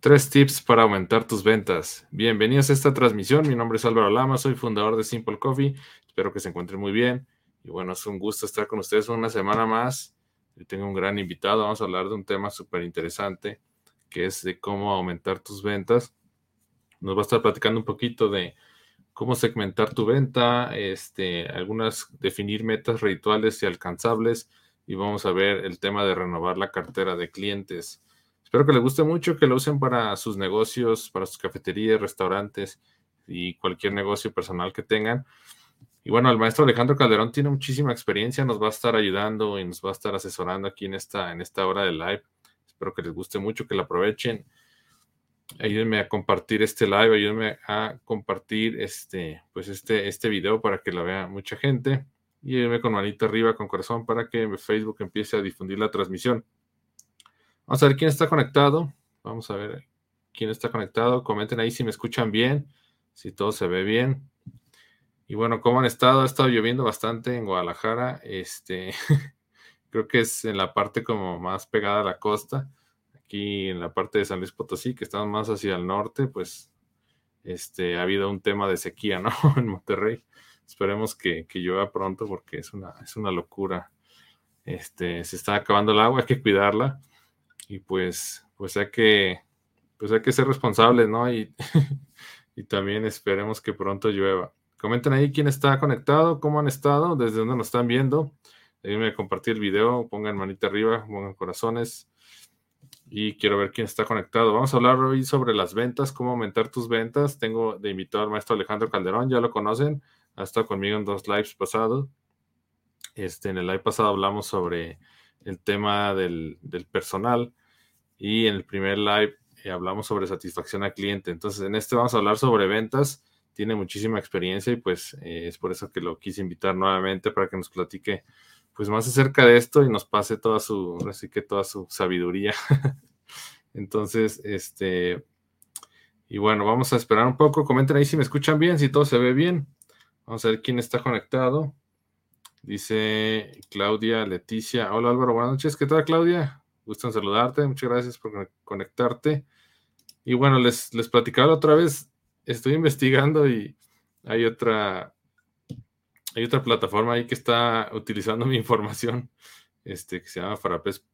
Tres tips para aumentar tus ventas. Bienvenidos a esta transmisión. Mi nombre es Álvaro Lama, soy fundador de Simple Coffee. Espero que se encuentren muy bien. Y bueno, es un gusto estar con ustedes una semana más. Tengo un gran invitado. Vamos a hablar de un tema súper interesante, que es de cómo aumentar tus ventas. Nos va a estar platicando un poquito de cómo segmentar tu venta, este, algunas definir metas rituales y alcanzables. Y vamos a ver el tema de renovar la cartera de clientes. Espero que les guste mucho, que lo usen para sus negocios, para sus cafeterías, restaurantes y cualquier negocio personal que tengan. Y bueno, el maestro Alejandro Calderón tiene muchísima experiencia, nos va a estar ayudando y nos va a estar asesorando aquí en esta, en esta hora de live. Espero que les guste mucho, que lo aprovechen. Ayúdenme a compartir este live, ayúdenme a compartir este, pues este, este video para que lo vea mucha gente. Y ayúdenme con manito arriba, con corazón, para que Facebook empiece a difundir la transmisión. Vamos a ver quién está conectado. Vamos a ver quién está conectado. Comenten ahí si me escuchan bien, si todo se ve bien. Y bueno, ¿cómo han estado? Ha estado lloviendo bastante en Guadalajara. Este, creo que es en la parte como más pegada a la costa. Aquí en la parte de San Luis Potosí, que estamos más hacia el norte, pues este, ha habido un tema de sequía, ¿no? en Monterrey. Esperemos que, que llueva pronto porque es una, es una locura. Este, se está acabando el agua, hay que cuidarla y pues, pues hay que, pues hay que ser responsables, ¿no? Y, y también esperemos que pronto llueva. Comenten ahí quién está conectado, cómo han estado, desde dónde nos están viendo. A compartir el video, pongan manita arriba, pongan corazones. Y quiero ver quién está conectado. Vamos a hablar hoy sobre las ventas, cómo aumentar tus ventas. Tengo de invitado al maestro Alejandro Calderón, ya lo conocen. Ha estado conmigo en dos lives pasados. Este, en el live pasado hablamos sobre el tema del, del personal y en el primer live eh, hablamos sobre satisfacción al cliente. Entonces, en este vamos a hablar sobre ventas. Tiene muchísima experiencia y pues eh, es por eso que lo quise invitar nuevamente para que nos platique pues más acerca de esto y nos pase toda su, así que toda su sabiduría. Entonces, este, y bueno, vamos a esperar un poco. Comenten ahí si me escuchan bien, si todo se ve bien. Vamos a ver quién está conectado. Dice Claudia Leticia. Hola Álvaro, buenas noches. ¿Qué tal Claudia? Gustan saludarte, muchas gracias por conectarte. Y bueno, les, les platicaba otra vez, estoy investigando y hay otra, hay otra plataforma ahí que está utilizando mi información, este, que se llama Frappés,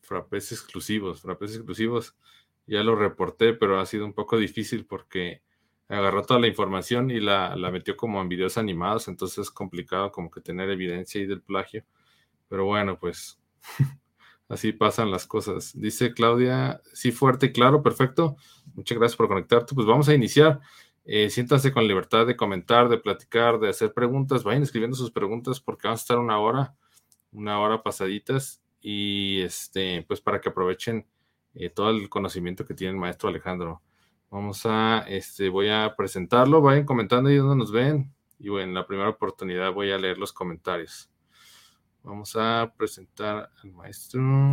Frappés Exclusivos. Frappés Exclusivos, ya lo reporté, pero ha sido un poco difícil porque agarró toda la información y la, la metió como en videos animados, entonces es complicado como que tener evidencia ahí del plagio. Pero bueno, pues Así pasan las cosas. Dice Claudia, sí, fuerte y claro, perfecto. Muchas gracias por conectarte. Pues vamos a iniciar. Eh, siéntanse con libertad de comentar, de platicar, de hacer preguntas. Vayan escribiendo sus preguntas porque vamos a estar una hora, una hora pasaditas. Y este, pues para que aprovechen eh, todo el conocimiento que tiene el maestro Alejandro. Vamos a, este, voy a presentarlo. Vayan comentando ahí donde nos ven. Y bueno, en la primera oportunidad voy a leer los comentarios. Vamos a presentar al maestro.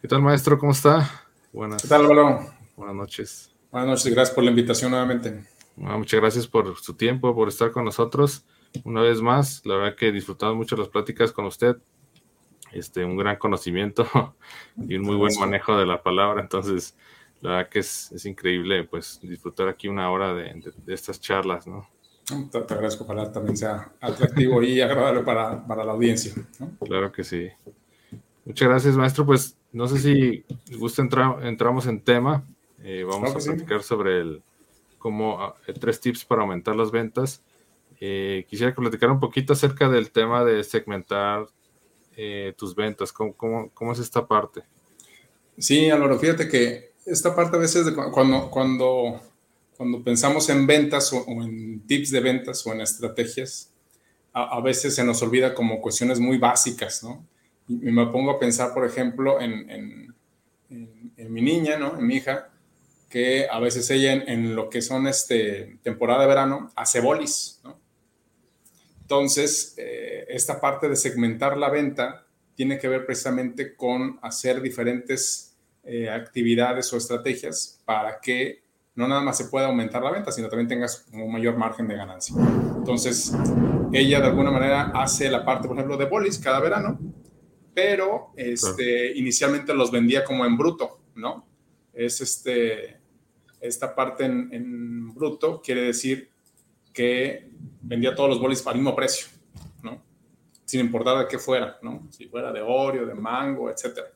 ¿Qué tal, maestro? ¿Cómo está? Buenas. ¿Qué tal, Álvaro? Buenas noches. Buenas noches, gracias por la invitación nuevamente. muchas gracias por su tiempo, por estar con nosotros una vez más. La verdad que disfrutamos mucho las pláticas con usted. Este, un gran conocimiento y un muy buen manejo de la palabra. Entonces, la verdad que es, increíble pues disfrutar aquí una hora de estas charlas, ¿no? Te, agradezco, ojalá también sea atractivo y agradable para, para la audiencia. Claro que sí. Muchas gracias, maestro. Pues no sé si gusta entrar, entramos en tema. Eh, vamos a platicar sobre el cómo ah, eh, tres tips para aumentar las ventas. Eh, quisiera platicar un poquito acerca del tema de segmentar tus ventas. ¿Cómo, ¿Cómo, cómo, es esta parte? Sí, Álvaro, fíjate que esta parte a veces de cuando, cuando cuando pensamos en ventas o, en tips de ventas o en estrategias, a, veces se nos olvida como cuestiones muy básicas, ¿no? Y, me pongo a pensar, por ejemplo, en, en, en, mi niña, ¿no? En mi hija, que a veces ella en, lo que son este, temporada de verano hace bolis, ¿no? Entonces, eh, esta parte de segmentar la venta tiene que ver precisamente con hacer diferentes eh, actividades o estrategias para que no nada más se puede aumentar la venta, sino también tengas un mayor margen de ganancia. Entonces, ella de alguna manera hace la parte, por ejemplo, de bolis cada verano, pero este, inicialmente los vendía como en bruto, ¿no? es este, esta parte en, bruto, quiere decir que vendía todos los bolis al mismo precio, ¿no? Sin importar de qué fuera, ¿no? Si fuera de Oreo, de mango, etcétera.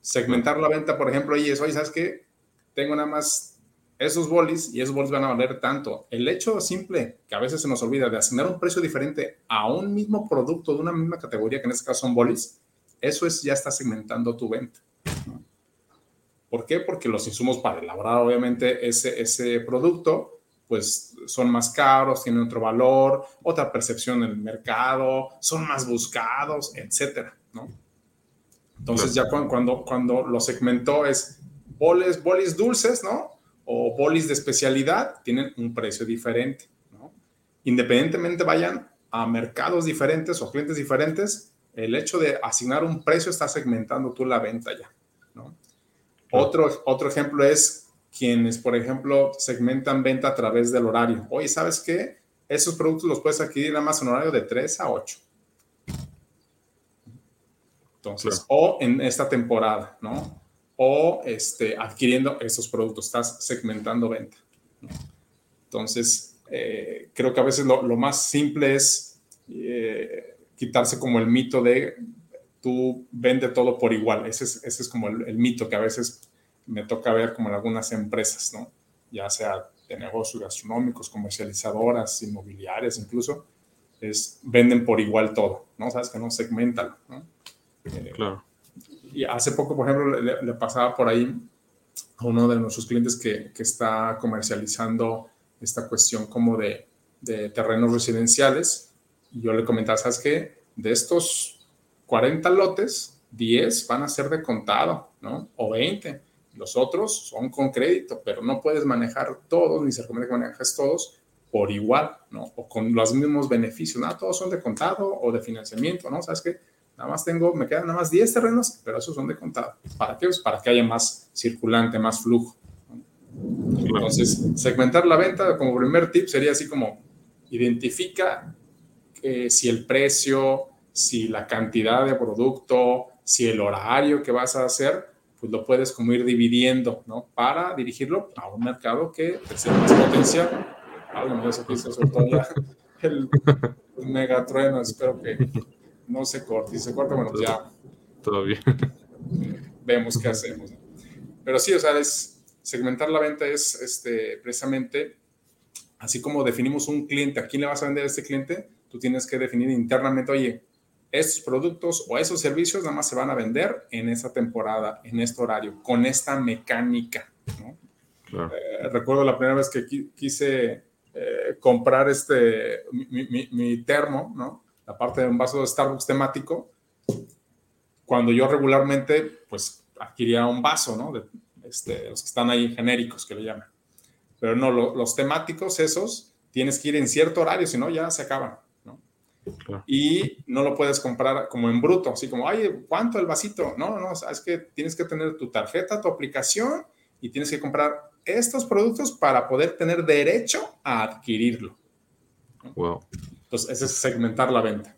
Segmentar la venta, por ejemplo, y es, oye, ¿sabes qué? Tengo nada más esos bolis y esos bolis van a valer tanto. El hecho simple, que a veces se nos olvida, de asignar un precio diferente a un mismo producto de una misma categoría, que en este caso son bolis, eso es ya está segmentando tu venta. ¿Por qué? Porque los insumos para elaborar obviamente ese, ese producto pues son más caros, tienen otro valor, otra percepción en el mercado, son más buscados, etcétera, ¿no? Entonces ya cuando, cuando, lo segmentó es bolis, bolis dulces, ¿no? O bolis de especialidad, tienen un precio diferente, ¿no? Independientemente vayan a mercados diferentes o clientes diferentes, el hecho de asignar un precio está segmentando tú la venta ya, ¿no? Otro, otro ejemplo es quienes, por ejemplo, segmentan venta a través del horario. Oye, ¿sabes qué? Esos productos los puedes adquirir nada más en horario de 3 a 8. Entonces, o en esta temporada, ¿no? O este, adquiriendo esos productos, estás segmentando venta. Entonces, eh, creo que a veces lo, más simple es eh, quitarse como el mito de tú vende todo por igual. Ese es, ese es como el, mito que a veces me toca ver como en algunas empresas, ¿no? Ya sea de negocios gastronómicos, comercializadoras, inmobiliarias incluso, es venden por igual todo, ¿no? Sabes que no segmentan, ¿no? Eh, claro. Y hace poco, por ejemplo, le, pasaba por ahí a uno de nuestros clientes que, está comercializando esta cuestión como de, terrenos residenciales. Yo le comentaba, ¿sabes qué? De estos 40 lotes, 10 van a ser de contado, ¿no? O 20. Los otros son con crédito, pero no puedes manejar todos, ni se recomienda que manejes todos por igual, ¿no? O con los mismos beneficios. Nada, todos son de contado o de financiamiento, ¿no? ¿Sabes qué? Nada más tengo, me quedan nada más 10 terrenos, pero esos son de contado. ¿Para qué? Pues para que haya más circulante, más flujo. Entonces, segmentar la venta como primer tip sería así como identifica eh, si el precio, si la cantidad de producto, si el horario que vas a hacer, pues lo puedes como ir dividiendo, ¿no? Para dirigirlo a un mercado que te más potencial. El megatrueno, espero que no se corte. Si se corta, bueno, pues ya. Bien. Vemos qué hacemos. Pero sí, o sea, es, segmentar la venta es este, precisamente, así como definimos un cliente, ¿a quién le vas a vender a este cliente? Tú tienes que definir internamente, oye, estos productos o esos servicios nada más se van a vender en esta temporada, en este horario, con esta mecánica. Eh, recuerdo la primera vez que quise eh, comprar este, mi, termo, ¿no? La parte de un vaso de Starbucks temático, cuando yo regularmente pues adquiría un vaso, ¿no? De, este, los que están ahí genéricos que le llaman. Pero no, los temáticos esos tienes que ir en cierto horario, si no ya se acaban. Y no lo puedes comprar como en bruto, así como, ay, ¿cuánto el vasito? No, no, es que tienes que tener tu tarjeta, tu aplicación y tienes que comprar estos productos para poder tener derecho a adquirirlo. Wow. Entonces, ese es segmentar la venta.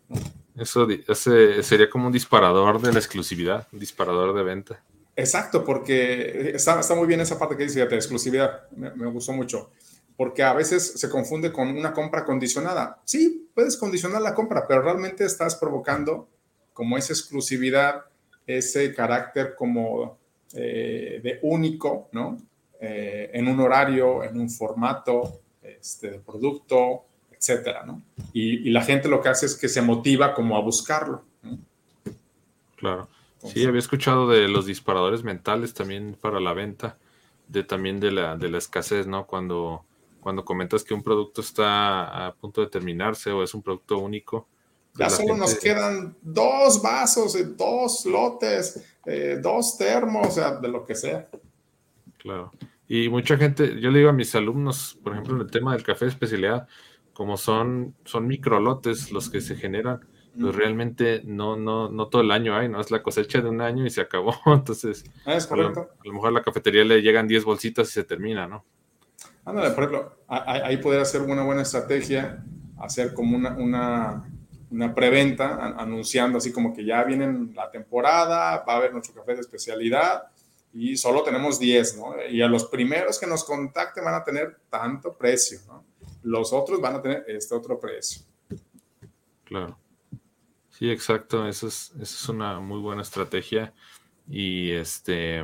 Eso ese sería como un disparador de la exclusividad, un disparador de venta. Exacto, porque está, está muy bien esa parte que dice de exclusividad, me, me gustó mucho porque a veces se confunde con una compra condicionada. Sí, puedes condicionar la compra, pero realmente estás provocando como esa exclusividad, ese carácter como eh, de único, ¿no? Eh, en un horario, en un formato este, de producto, etcétera, ¿no? Y, la gente lo que hace es que se motiva como a buscarlo. Claro. sí, había escuchado de los disparadores mentales también para la venta, de también de la, de la escasez, ¿no? Cuando cuando comentas que un producto está a punto de terminarse o es un producto único. Pues ya solo nos quedan dos vasos, eh, dos lotes, eh, dos termos, o sea, de lo que sea. Claro. Y mucha gente, yo le digo a mis alumnos, por ejemplo, en el tema del café de especialidad, como son, son microlotes los que se generan, pues realmente no, no, no todo el año hay, ¿no? Es la cosecha de un año y se acabó. Entonces, ah, es correcto. A, lo, mejor a la cafetería le llegan 10 bolsitas y se termina, ¿no? Ándale, por ejemplo, ahí poder hacer una buena estrategia, hacer como una, una, una preventa, anunciando así como que ya viene la temporada, va a haber nuestro café de especialidad y solo tenemos 10, ¿no? Y a los primeros que nos contacten van a tener tanto precio, ¿no? Los otros van a tener este otro precio. Claro. Sí, exacto. Esa es, es una muy buena estrategia. Y este,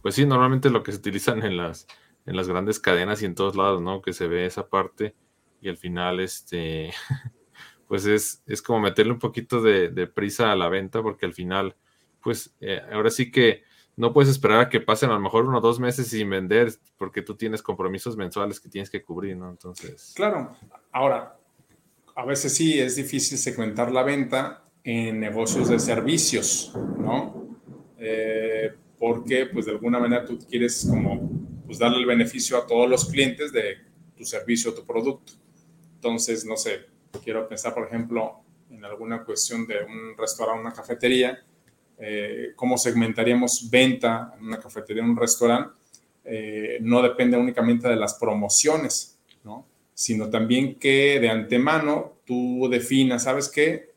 pues sí, normalmente lo que se utilizan en las, en las grandes cadenas y en todos lados, ¿no? Que se ve esa parte y al final, este, pues es, es como meterle un poquito de, prisa a la venta porque al final, pues eh, ahora sí que no puedes esperar a que pasen a lo mejor uno o dos meses sin vender porque tú tienes compromisos mensuales que tienes que cubrir, ¿no? Entonces. Claro. Ahora, a veces sí es difícil segmentar la venta en negocios de servicios, ¿no? Eh, porque, pues, de alguna manera tú quieres como, pues, darle el beneficio a todos los clientes de tu servicio o tu producto. Entonces, no sé, quiero pensar, por ejemplo, en alguna cuestión de un restaurante, una cafetería, eh, cómo segmentaríamos venta en una cafetería, en un restaurante, eh, no depende únicamente de las promociones, ¿no? sino también que de antemano tú definas, ¿sabes qué?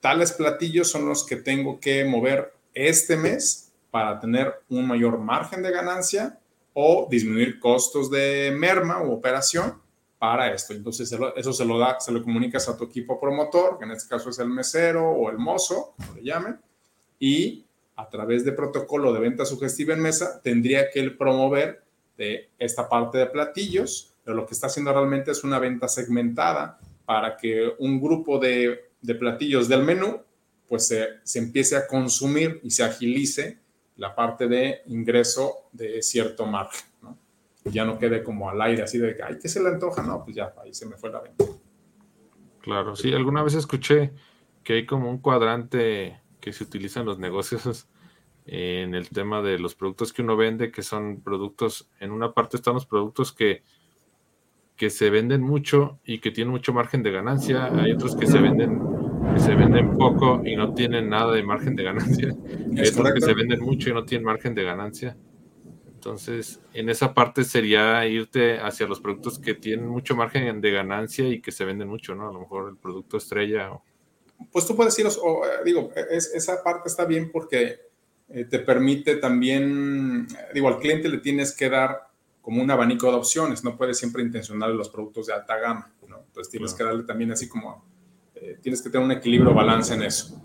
Tales platillos son los que tengo que mover este mes para tener un mayor margen de ganancia o disminuir costos de merma u operación para esto. Entonces eso se lo da, se lo comunicas a tu equipo promotor, que en este caso es el mesero o el mozo, como le llamen, y a través de protocolo de venta sugestiva en mesa tendría que él promover de esta parte de platillos, pero lo que está haciendo realmente es una venta segmentada para que un grupo de, platillos del menú pues se, se, empiece a consumir y se agilice la parte de ingreso de cierto margen, ¿no? ya no quede como al aire así de que, ay, ¿qué se le antoja? No, pues ya, ahí se me fue la venta. Claro, sí, alguna vez escuché que hay como un cuadrante que se utilizan los negocios en el tema de los productos que uno vende, que son productos, en una parte están los productos que, que se venden mucho y que tienen mucho margen de ganancia, hay otros que se venden que se venden poco y no tienen nada de margen de ganancia, hay otros que se venden mucho y no tienen margen de ganancia. Entonces, en esa parte sería irte hacia los productos que tienen mucho margen de ganancia y que se venden mucho, ¿no? A lo mejor el producto estrella o, pues tú puedes ir, o, eh, digo, esa parte está bien porque eh, te permite también, digo, al cliente le tienes que dar como un abanico de opciones, no puedes siempre intencionar los productos de alta gama, ¿no? Entonces tienes que darle también así como, eh, tienes que tener un equilibrio, balance en eso.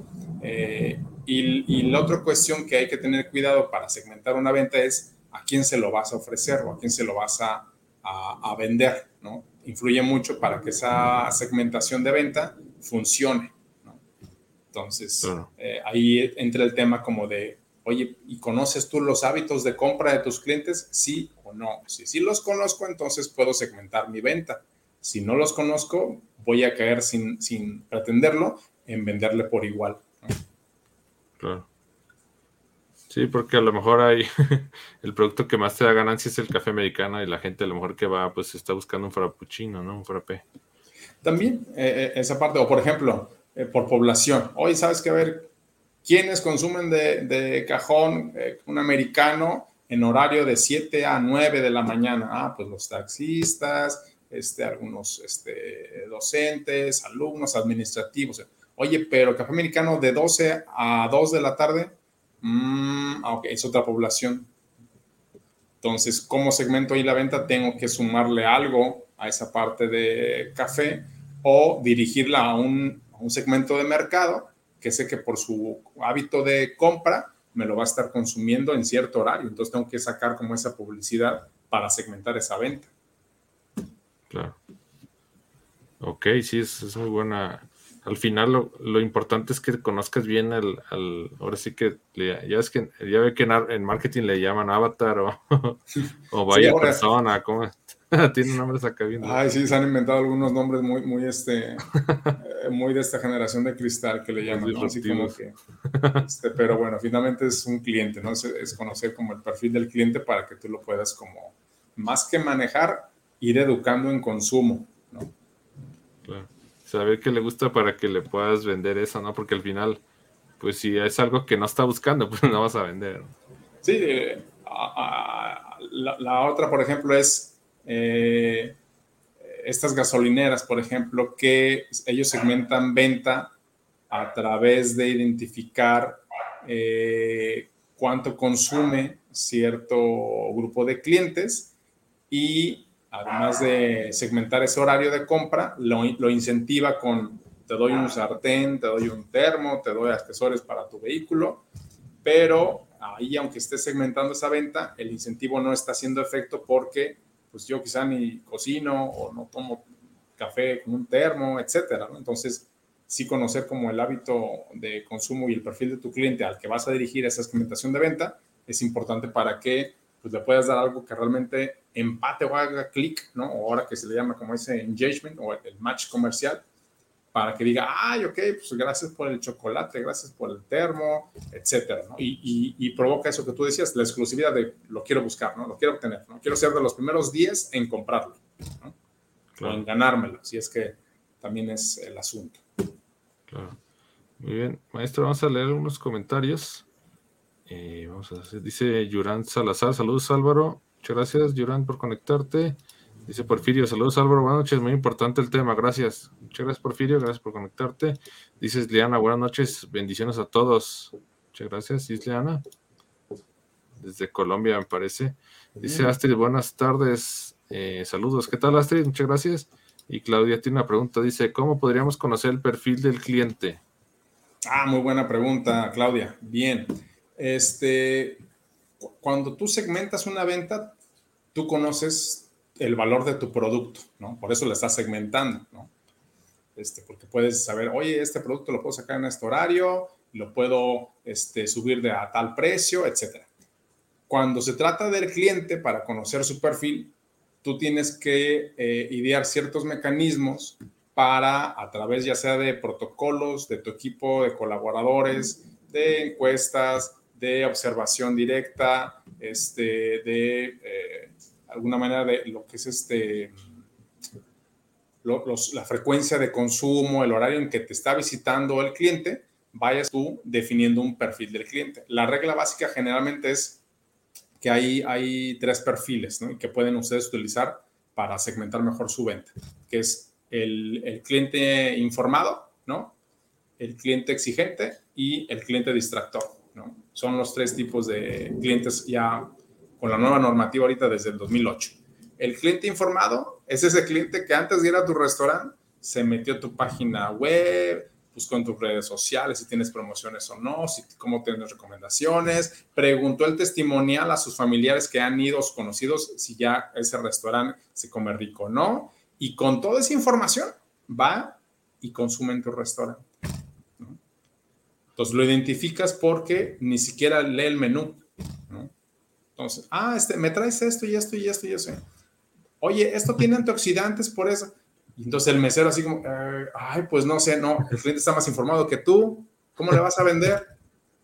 y, la otra cuestión que hay que tener cuidado para segmentar una venta es a quién se lo vas a ofrecer o a quién se lo vas a, a vender, ¿no? Influye mucho para que esa segmentación de venta funcione. Entonces, eh, ahí entra el tema como de, oye, ¿y conoces tú los hábitos de compra de tus clientes? Sí o no. Si sí los conozco, entonces puedo segmentar mi venta. Si no los conozco, voy a caer sin, sin pretenderlo en venderle por igual. Claro. Sí, porque a lo mejor hay el producto que más te da ganancia es el café americano y la gente a lo mejor que va, pues está buscando un frappuccino, ¿no? Un frappé. También eh, eh, esa parte, o por ejemplo, eh, por población. Hoy sabes que ver, ¿quiénes consumen de, cajón eh, un americano en horario de 7 a 9 de la mañana? Ah, pues los taxistas, este, algunos este, docentes, alumnos, administrativos. Oye, pero café americano de 12 a 2 de la tarde, mm, ah, ok, es otra población. Entonces, ¿cómo segmento ahí la venta? Tengo que sumarle algo a esa parte de café o dirigirla a un un segmento de mercado que sé que por su hábito de compra me lo va a estar consumiendo en cierto horario. Entonces tengo que sacar como esa publicidad para segmentar esa venta. Claro. Ok, sí, es, muy buena. Al final lo, importante es que conozcas bien al, ahora sí que ya es que ya ve que en, marketing le llaman avatar o, o vaya persona, ¿cómo? Tiene nombres acá bien. Ay, sí, se han inventado algunos nombres muy, muy, este, eh, muy de esta generación de cristal que le llaman, Así como que, este, pero bueno, finalmente es un cliente, ¿no? Es, conocer como el perfil del cliente para que tú lo puedas como, más que manejar, ir educando en consumo, ¿no? Claro. Saber qué le gusta para que le puedas vender eso, ¿no? Porque al final, pues si es algo que no está buscando, pues no vas a vender. Sí, eh, la otra, por ejemplo, es eh, estas gasolineras, por ejemplo, que ellos segmentan venta a través de identificar eh, cuánto consume cierto grupo de clientes y además de segmentar ese horario de compra, lo, lo, incentiva con te doy un sartén, te doy un termo, te doy accesorios para tu vehículo, pero ahí aunque esté segmentando esa venta, el incentivo no está haciendo efecto porque pues yo quizá ni cocino o no tomo café con un termo, etcétera. Entonces, sí conocer como el hábito de consumo y el perfil de tu cliente al que vas a dirigir esa segmentación de venta es importante para que pues, le puedas dar algo que realmente empate o haga clic, ¿no? O ahora que se le llama como ese engagement o el match comercial, para que diga, ay, ok, pues gracias por el chocolate, gracias por el termo, etcétera, ¿no? Y, y, provoca eso que tú decías, la exclusividad de lo quiero buscar, ¿no? Lo quiero obtener, ¿no? Quiero ser de los primeros 10 en comprarlo, ¿no? O en ganármelo, si es que también es el asunto. Claro. Muy bien, maestro, vamos a leer unos comentarios. Eh, vamos a hacer, dice Yurán Salazar, saludos Álvaro, muchas gracias Yurán por conectarte. Dice Porfirio, saludos Álvaro, buenas noches, muy importante el tema, gracias. Muchas gracias Porfirio, gracias por conectarte. Dices Liana, buenas noches, bendiciones a todos. Muchas gracias, Isliana. Desde Colombia, me parece. Dice Astrid, buenas tardes, eh, saludos. ¿Qué tal Astrid? Muchas gracias. Y Claudia tiene una pregunta, dice, ¿cómo podríamos conocer el perfil del cliente? Ah, muy buena pregunta, Claudia. Bien. Este, cuando tú segmentas una venta, tú conoces el valor de tu producto, ¿no? Por eso lo estás segmentando, ¿no? Este, porque puedes saber, oye, este producto lo puedo sacar en este horario, lo puedo este, subir de a tal precio, etc. Cuando se trata del cliente, para conocer su perfil, tú tienes que eh, idear ciertos mecanismos para, a través ya sea de protocolos, de tu equipo de colaboradores, de encuestas, de observación directa, este, de eh, alguna manera de lo que es este, la frecuencia de consumo, el horario en que te está visitando el cliente, vayas tú definiendo un perfil del cliente. La regla básica generalmente es que hay, hay tres perfiles ¿no? que pueden ustedes utilizar para segmentar mejor su venta, que es el, el cliente informado, ¿no? el cliente exigente y el cliente distractor. ¿no? Son los tres tipos de clientes ya con la nueva normativa ahorita desde el 2008. El cliente informado es ese cliente que antes de ir a tu restaurante se metió a tu página web, buscó en tus redes sociales si tienes promociones o no, si, cómo tienes recomendaciones, preguntó el testimonial a sus familiares que han ido, conocidos, si ya ese restaurante se come rico o no, y con toda esa información va y consume en tu restaurante. Entonces lo identificas porque ni siquiera lee el menú. Entonces, ah, este, me traes esto y esto y esto y eso. Oye, esto tiene antioxidantes por eso. Y entonces el mesero así como, eh, ay, pues no sé, no, el cliente está más informado que tú. ¿Cómo le vas a vender?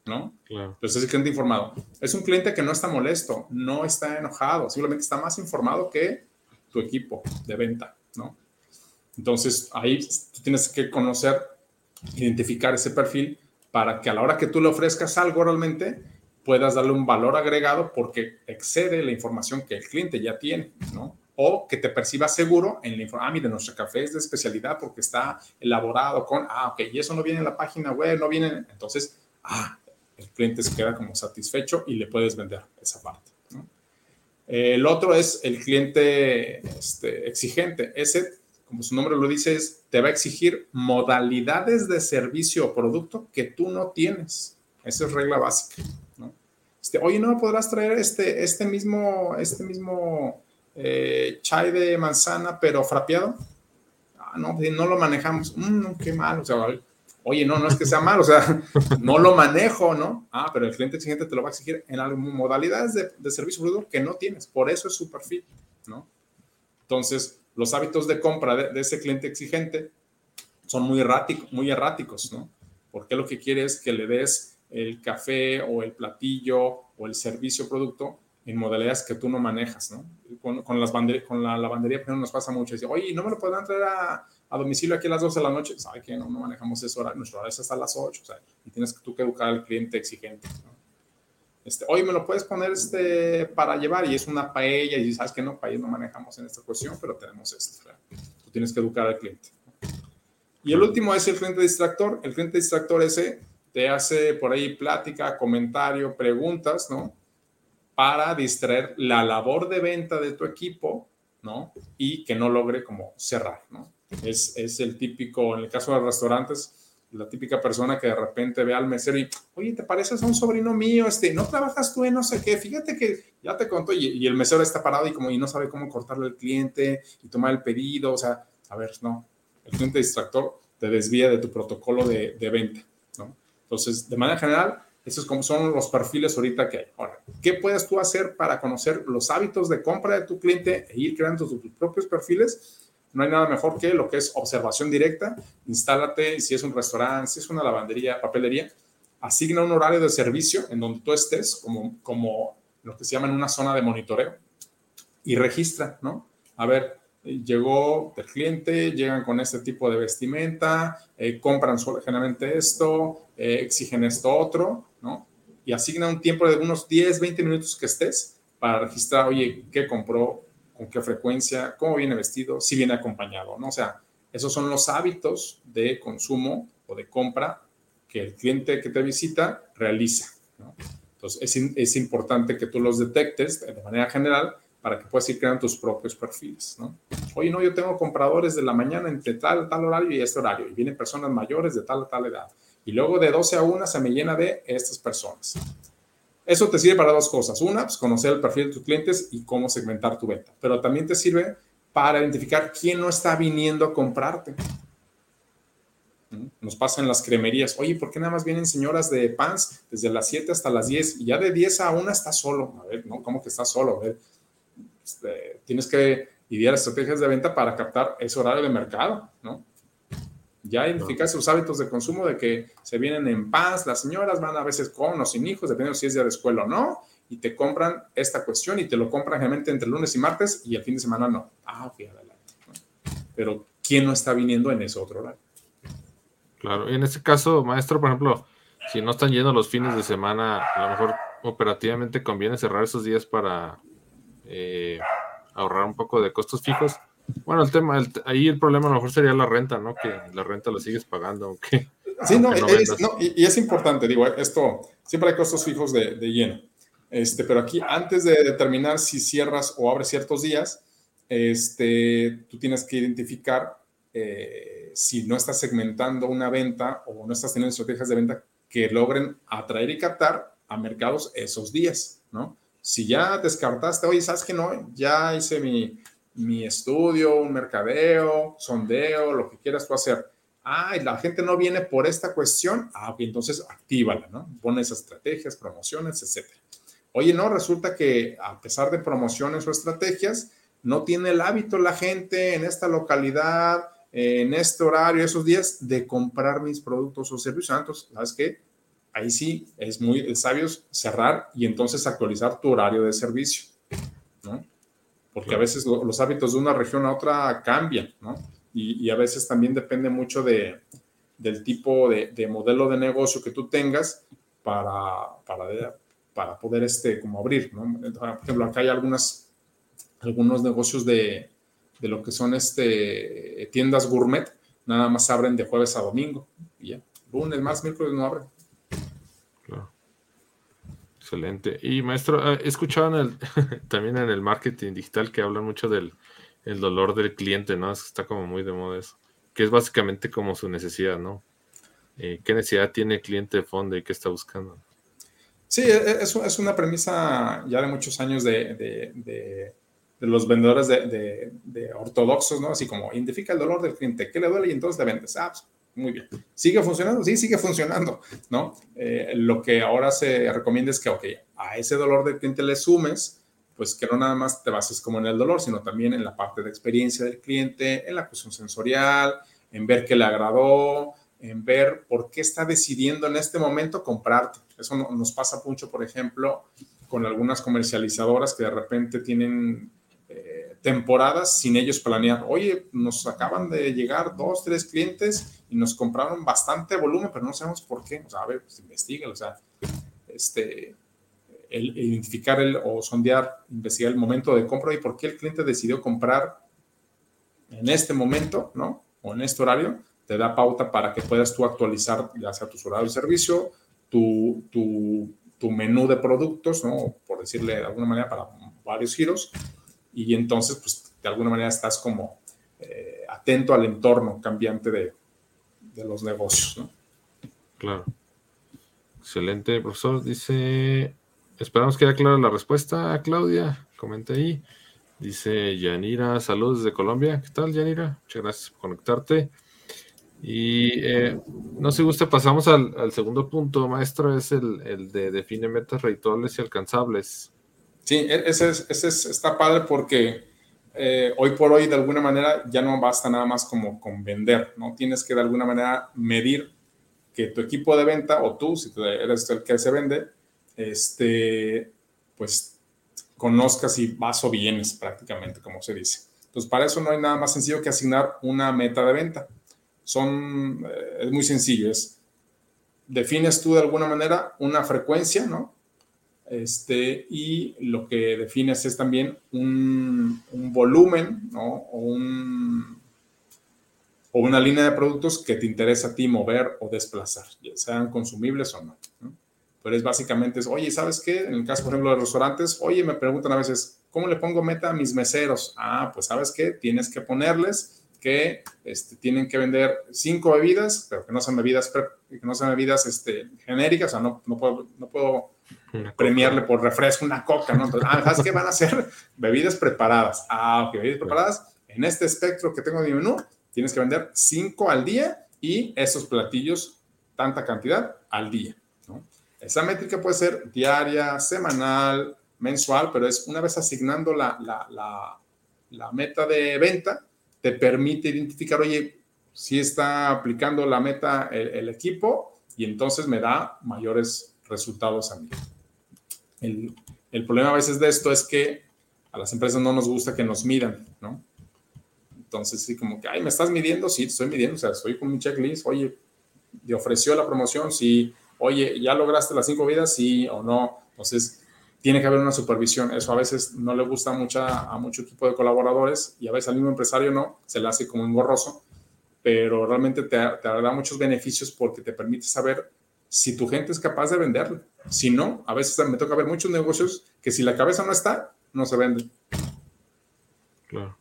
¿No? Claro. Entonces es el cliente informado. Es un cliente que no está molesto, no está enojado, simplemente está más informado que tu equipo de venta, ¿no? Entonces ahí tienes que conocer, identificar ese perfil para que a la hora que tú le ofrezcas algo realmente, puedas darle un valor agregado porque excede la información que el cliente ya tiene, ¿no? O que te perciba seguro en la información, ah, mire, nuestro café es de especialidad porque está elaborado con, ah, ok, y eso no viene en la página web, no viene, entonces, ah, el cliente se queda como satisfecho y le puedes vender esa parte. ¿no? El otro es el cliente este, exigente. Ese, como su nombre lo dice, es, te va a exigir modalidades de servicio o producto que tú no tienes. Esa es regla básica. Este, oye, ¿no podrás traer este, este mismo, este mismo eh, chai de manzana, pero frapeado? Ah, no, pues, no lo manejamos. Mm, qué mal. O sea, oye, no, no es que sea mal, o sea, no lo manejo, ¿no? Ah, pero el cliente exigente te lo va a exigir en algunas modalidades de, servicio producto que no tienes. Por eso es su perfil, ¿no? Entonces, los hábitos de compra de, ese cliente exigente son muy, muy erráticos, ¿no? Porque lo que quiere es que le des el café o el platillo o el servicio producto en modalidades que tú no manejas, ¿no? Con, las con la lavandería pero nos pasa mucho. Dice, oye, ¿no me lo podrán traer a, a, domicilio aquí a las 12 de la noche? ¿Sabe que no, no manejamos eso hora? Nuestro horario es hasta las 8, o sea, y tienes tú que educar al cliente exigente, ¿no? Este, oye, ¿me lo puedes poner este para llevar? Y es una paella, y sabes que no, paella no manejamos en esta cuestión, pero tenemos esto. Tú tienes que educar al cliente. Y el último es el cliente distractor. El cliente distractor ese te hace por ahí plática, comentario, preguntas, ¿no? Para distraer la labor de venta de tu equipo, ¿no? Y que no logre como cerrar, ¿no? Es, es el típico, en el caso de restaurantes, la típica persona que de repente ve al mesero y, oye, ¿te pareces a un sobrino mío? Este, ¿no trabajas tú en no sé qué? Fíjate que ya te contó y, el mesero está parado y como y no sabe cómo cortarle al cliente y tomar el pedido, o sea, a ver, no, el cliente distractor te desvía de tu protocolo de, de venta. Entonces, de manera general, esos son los perfiles ahorita que hay. Ahora, ¿qué puedes tú hacer para conocer los hábitos de compra de tu cliente e ir creando tus propios perfiles? no hay nada mejor que lo que es observación directa. Instálate, si es un restaurante, si es una lavandería, papelería, asigna un horario de servicio en donde tú estés, como, como lo que se llama en una zona de monitoreo, y registra, ¿no? A ver, llegó el cliente, llegan con este tipo de vestimenta, eh, compran generalmente esto, eh, exigen esto otro, ¿no? Y asigna un tiempo de unos 10, 20 minutos que estés para registrar, oye, ¿qué compró? con qué frecuencia, cómo viene vestido, si viene acompañado, ¿no? O sea, esos son los hábitos de consumo o de compra que el cliente que te visita realiza, ¿no? Entonces, es, es importante que tú los detectes de manera general para que puedas ir creando tus propios perfiles, ¿no? Oye, no, yo tengo compradores de la mañana entre tal, tal horario y este horario, y vienen personas mayores de tal, tal edad. Y luego de 12 a 1 se me llena de estas personas. Eso te sirve para dos cosas. Una, pues conocer el perfil de tus clientes y cómo segmentar tu venta. Pero también te sirve para identificar quién no está viniendo a comprarte. Nos pasa en las cremerías. Oye, ¿por qué nada más vienen señoras de pants desde las 7 hasta las 10 y ya de 10 a 1 está solo? A ver, ¿no? ¿Cómo que está solo? A ver, este, tienes que idear estrategias de venta para captar ese horario de mercado, ¿no? Ya identificas sus hábitos de consumo de que se vienen en paz, las señoras van a veces con o sin hijos, dependiendo si es día de escuela o no, y te compran esta cuestión y te lo compran generalmente entre lunes y martes y el fin de semana no. Ah, fíjate adelante. Pero ¿quién no está viniendo en ese otro lado? Claro, y en este caso, maestro, por ejemplo, si no están yendo los fines de semana, a lo mejor operativamente conviene cerrar esos días para eh, ahorrar un poco de costos fijos bueno, el tema, ahí el problema a lo mejor sería la renta, ¿no? Que la renta la sigues pagando, aunque. Sí, no, y, es importante, digo, esto, siempre hay costos fijos de, lleno. Este, pero aquí, antes de determinar si cierras o abres ciertos días, este, tú tienes que identificar eh, si no estás segmentando una venta o no estás teniendo estrategias de venta que logren atraer y captar a mercados esos días, ¿no? Si ya descartaste, oye, ¿sabes que no? Ya hice mi, mi estudio, un mercadeo, sondeo, lo que quieras tú hacer. Ah, y la gente no viene por esta cuestión. Ah, ok, entonces actívala, ¿no? Pone esas estrategias, promociones, etcétera. Oye, no, resulta que a pesar de promociones o estrategias, no tiene el hábito la gente en esta localidad, en este horario, esos días, de comprar mis productos o servicios. Ah, entonces, ¿sabes qué? Ahí sí es muy sabio cerrar y entonces actualizar tu horario de servicio, ¿no? porque a veces los hábitos de una región a otra cambian, ¿no? Y, a veces también depende mucho de, del tipo de, modelo de negocio que tú tengas para, para, para poder este, como abrir, ¿no? Por ejemplo, acá hay algunas, algunos negocios de, de lo que son este, tiendas gourmet, nada más abren de jueves a domingo, y ya. Lunes, más, miércoles no abren. Excelente. Y maestro, ah, he escuchado también en el marketing digital que hablan mucho del el dolor del cliente, ¿no? Está como muy de moda eso. Que es básicamente como su necesidad, ¿no? Eh, ¿Qué necesidad tiene el cliente de fondo y qué está buscando? Sí, e, e, es, es una premisa ya de muchos años de, de, de, los vendedores de, ortodoxos, ¿no? Así como identifica el dolor del cliente, ¿qué le duele? Y entonces le vendes. Ah, pues, muy bien. ¿Sigue funcionando? Sí, sigue funcionando, ¿no? Eh, lo que ahora se recomienda es que, ok, a ese dolor del cliente le sumes, pues que no nada más te bases como en el dolor, sino también en la parte de experiencia del cliente, en la cuestión sensorial, en ver qué le agradó, en ver por qué está decidiendo en este momento comprarte. Eso nos pasa mucho, por ejemplo, con algunas comercializadoras que de repente tienen temporadas sin ellos planear. Oye, nos acaban de llegar dos, tres clientes y nos compraron bastante volumen, pero no sabemos por qué. O sea, a ver, pues o sea, este, el, identificar el, o sondear, investigar el momento de compra y por qué el cliente decidió comprar en este momento, ¿no? O en este horario, te da pauta para que puedas tú actualizar ya sea tu horario de servicio, tu, tu, tu menú de productos, ¿no? Por decirle de alguna manera, para varios giros. Y entonces, pues, de alguna manera estás como eh, atento al entorno cambiante de, de los negocios, ¿no? Claro. Excelente, profesor. Dice, esperamos que haya clara la respuesta, Claudia. Comente ahí. Dice Yanira, saludos desde Colombia. ¿Qué tal, Yanira? Muchas gracias por conectarte. Y eh, no sé, gusta, pasamos al, segundo punto, maestro, es el, de define metas redituables y alcanzables. Sí, e, ese, es, está padre porque eh, hoy por hoy de alguna manera ya no basta nada más como con vender, ¿no? Tienes que de alguna manera medir que tu equipo de venta o tú, si tú eres el que se vende, este, pues conozcas si vas o vienes prácticamente, como se dice. Entonces, para eso no hay nada más sencillo que asignar una meta de venta son, eh, es muy sencillo, es, defines tú de alguna manera una frecuencia, ¿no? Este, y lo que defines es también un, volumen, ¿no? O, un, o una línea de productos que te interesa a ti mover o desplazar, sean consumibles o no. Pero es básicamente, es, oye, ¿sabes qué? En el caso, por ejemplo, de restaurantes, oye, me preguntan a veces, ¿cómo le pongo meta a mis meseros? Ah, pues sabes qué, tienes que ponerles que este, tienen que vender cinco bebidas, pero que no sean bebidas, que no sean bebidas este, genéricas, o sea, no, no puedo premiarle por refresco una coca, ¿no? Entonces, ah, ¿sabes qué? Van a ser bebidas preparadas. Ah, ok, bebidas preparadas. En este espectro que tengo de mi menú, tienes que vender cinco al día y esos platillos, tanta cantidad al día, ¿no? Esa métrica puede ser diaria, semanal, mensual, pero es una vez asignando la, la, la, la meta de venta, te permite identificar, oye, si está aplicando la meta el, equipo y entonces me da mayores resultados a mí. El, el, problema a veces de esto es que a las empresas no nos gusta que nos midan, ¿no? Entonces, sí, como que, ay, ¿me estás midiendo? Sí, estoy midiendo, o sea, estoy con mi checklist, oye, ¿te ofreció la promoción? Sí, oye, ¿ya lograste las cinco vidas? Sí o no. Entonces, tiene que haber una supervisión. Eso a veces no le gusta mucho a mucho equipo de colaboradores y a veces al mismo empresario no, se le hace como engorroso, pero realmente te, te da muchos beneficios porque te permite saber si tu gente es capaz de venderlo. Si no, a veces me toca ver muchos negocios que si la cabeza no está, no se venden. Claro.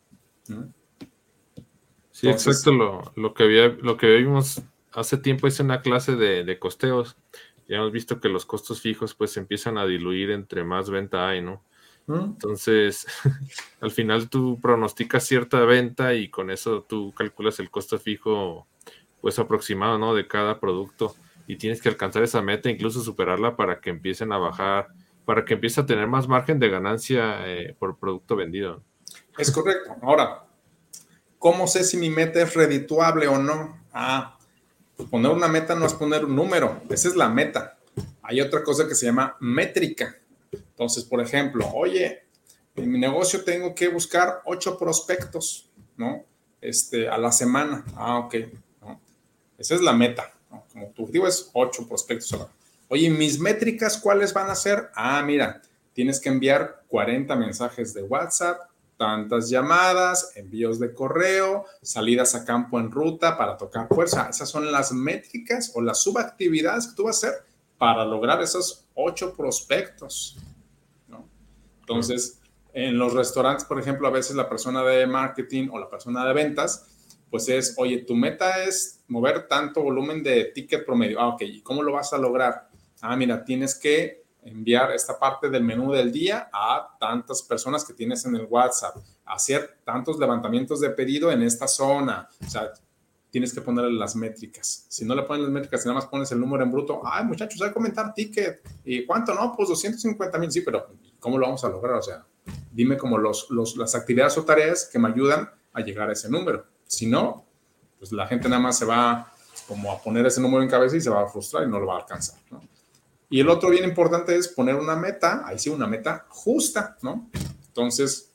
Sí, exacto. Lo, lo, que había, lo que vimos hace tiempo hice una clase de, de costeos ya hemos visto que los costos fijos pues se empiezan a diluir entre más venta hay, ¿no? Mm. Entonces, al final tú pronosticas cierta venta y con eso tú calculas el costo fijo pues aproximado, ¿no? De cada producto y tienes que alcanzar esa meta, incluso superarla para que empiecen a bajar, para que empiece a tener más margen de ganancia eh, por producto vendido. Es correcto. Ahora, ¿cómo sé si mi meta es redituable o no? Ah, poner una meta no es poner un número, esa es la meta. Hay otra cosa que se llama métrica. Entonces, por ejemplo, oye, en mi negocio tengo que buscar ocho prospectos, ¿no? Este, a la semana. Ah, ok. Esa es la meta. Como tu objetivo es ocho prospectos a la Oye, mis métricas, ¿cuáles van a ser? Ah, mira, tienes que enviar 40 mensajes de WhatsApp, tantas llamadas, envíos de correo, salidas a campo en ruta para tocar fuerza. Esas son las métricas o las subactividades que tú vas a hacer para lograr esos ocho prospectos. Entonces, en los restaurantes, por ejemplo, a veces la persona de marketing o la persona de ventas, pues es, oye, tu meta es mover tanto volumen de ticket promedio. Ah, ok, ¿y cómo lo vas a lograr? Ah, mira, tienes que enviar esta parte del menú del día a tantas personas que tienes en el WhatsApp, hacer tantos levantamientos de pedido en esta zona. O sea, tienes que ponerle las métricas. Si no le pones las métricas, si nada más pones el número en bruto, ay, muchachos, hay que comentar ticket. ¿Y cuánto? No, pues 250 mil, sí, pero ¿cómo lo vamos a lograr? O sea, dime como los, las actividades o tareas que me ayudan a llegar a ese número. Si no, pues la gente nada más se va como a poner ese número en cabeza y se va a frustrar y no lo va a alcanzar. ¿no? Y el otro bien importante es poner una meta, ahí sí, una meta justa, ¿no? Entonces,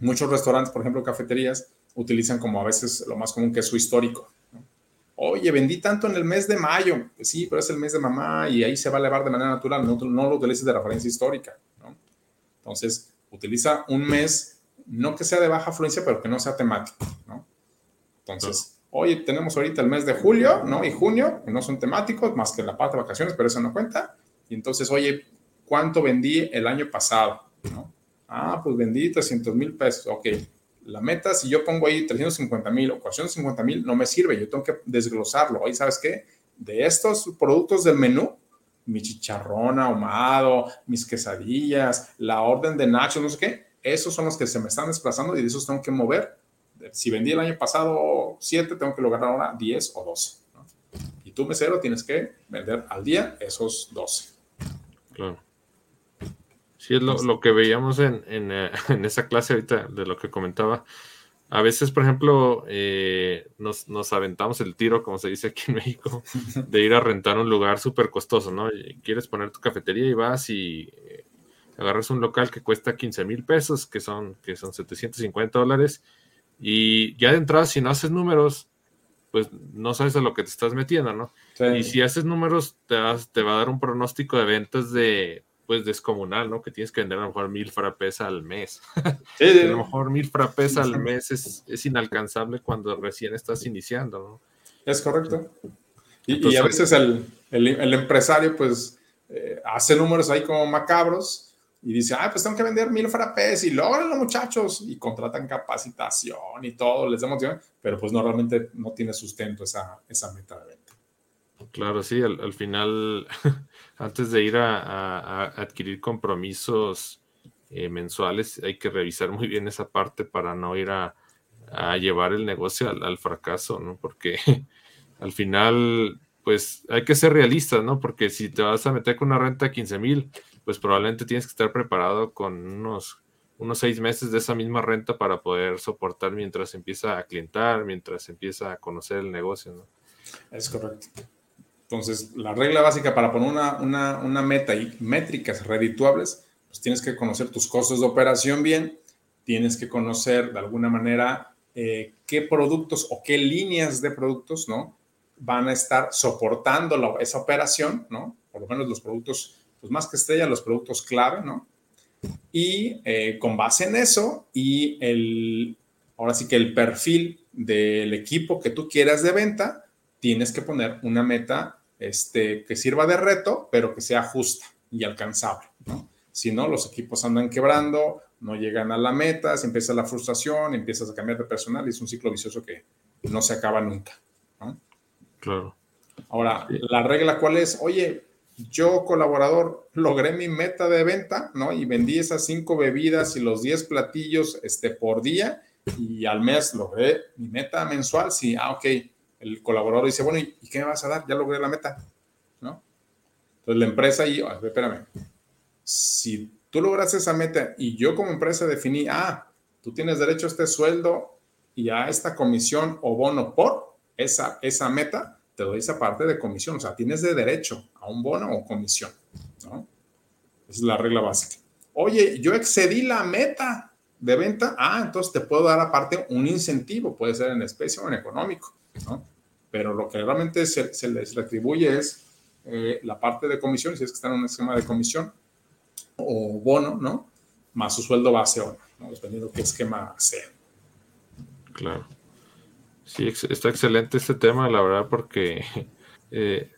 muchos restaurantes, por ejemplo, cafeterías, utilizan como a veces lo más común que es su histórico. Oye, vendí tanto en el mes de mayo. Pues sí, pero es el mes de mamá y ahí se va a elevar de manera natural. No, no lo utilices de referencia histórica. ¿no? Entonces, utiliza un mes, no que sea de baja afluencia, pero que no sea temático. ¿no? Entonces, oye, tenemos ahorita el mes de julio, ¿no? Y junio, que no son temáticos, más que la parte de vacaciones, pero eso no cuenta. Y entonces, oye, ¿cuánto vendí el año pasado? ¿no? Ah, pues vendí 300 mil pesos. Ok, la meta, si yo pongo ahí 350 mil o 450 mil, no me sirve. Yo tengo que desglosarlo. Oye, ¿sabes qué? De estos productos del menú, mi chicharrón ahumado, mis quesadillas, la orden de nachos, no sé qué, esos son los que se me están desplazando y de esos tengo que mover si vendí el año pasado 7, tengo que lograr ahora 10 o 12. Y tú, mesero, tienes que vender al día esos 12. Claro. Sí, es lo, que veíamos en, eh, en, esa clase ahorita de lo que comentaba. A veces, por ejemplo, eh, nos, nos, aventamos el tiro, como se dice aquí en México, de ir a rentar un lugar súper costoso, ¿no? Quieres poner tu cafetería y vas y eh, agarras un local que cuesta 15 mil pesos, que son, que son 750 dólares, y ya de entrada, si no haces números, pues no sabes a lo que te estás metiendo, ¿no? Y si haces números, te, te va a dar un pronóstico de ventas de, pues, descomunal, ¿no? Que tienes que vender a lo mejor mil frappés al mes. Sí, a lo mejor mil frappés al mes es, es, inalcanzable cuando recién estás iniciando, ¿no? Es correcto. Y, y a veces el, el, el empresario, pues, eh, hace números ahí como macabros y dice, ah, pues tengo que vender mil frappés y logran muchachos y contratan capacitación y todo, les damos, pero pues no realmente no tiene sustento esa, esa meta de venta. Claro, sí, al, final, antes de ir a, adquirir compromisos eh, mensuales, hay que revisar muy bien esa parte para no ir a, llevar el negocio al, al, fracaso, ¿no? Porque al final, pues hay que ser realistas, ¿no? Porque si te vas a meter con una renta de 15 mil, pues probablemente tienes que estar preparado con unos, unos seis meses de esa misma renta para poder soportar mientras empieza a clientar, mientras empieza a conocer el negocio. Es correcto. Entonces, la regla básica para poner una, una, una meta y métricas redituables, pues tienes que conocer tus costos de operación bien, tienes que conocer de alguna manera eh, qué productos o qué líneas de productos, ¿no? Van a estar soportando esa operación, ¿no? Por lo menos los productos pues más que estrella, los productos clave, ¿no? Y eh, con base en eso y el, ahora sí que el perfil del equipo que tú quieras de venta, tienes que poner una meta este, que sirva de reto, pero que sea justa y alcanzable, ¿no? Si no, los equipos andan quebrando, no llegan a la meta, se empieza la frustración, empiezas a cambiar de personal y es un ciclo vicioso que no se acaba nunca. ¿no? Claro. Ahora, la regla cuál es, oye, yo colaborador logré mi meta de venta, ¿no? Y vendí esas cinco bebidas y los diez platillos este, por día y al mes logré mi meta mensual. Sí, ah, ok. El colaborador dice, bueno, ¿y qué me vas a dar? Ya logré la meta, ¿no? Entonces la empresa y, espérame, si tú lograste esa meta y yo como empresa definí, ah, tú tienes derecho a este sueldo y a esta comisión o bono por esa, esa meta, te doy esa parte de comisión. O sea, tienes de derecho a un bono o comisión, ¿no? Esa es la regla básica. Oye, yo excedí la meta de venta. Ah, entonces te puedo dar aparte un incentivo, puede ser en especie o en económico, ¿no? Pero lo que realmente se, les retribuye es eh, la parte de comisión, si es que están en un esquema de comisión o bono, ¿no? Más su sueldo base o no, dependiendo qué esquema sea. Claro. Sí, está excelente este tema, la verdad, porque eh,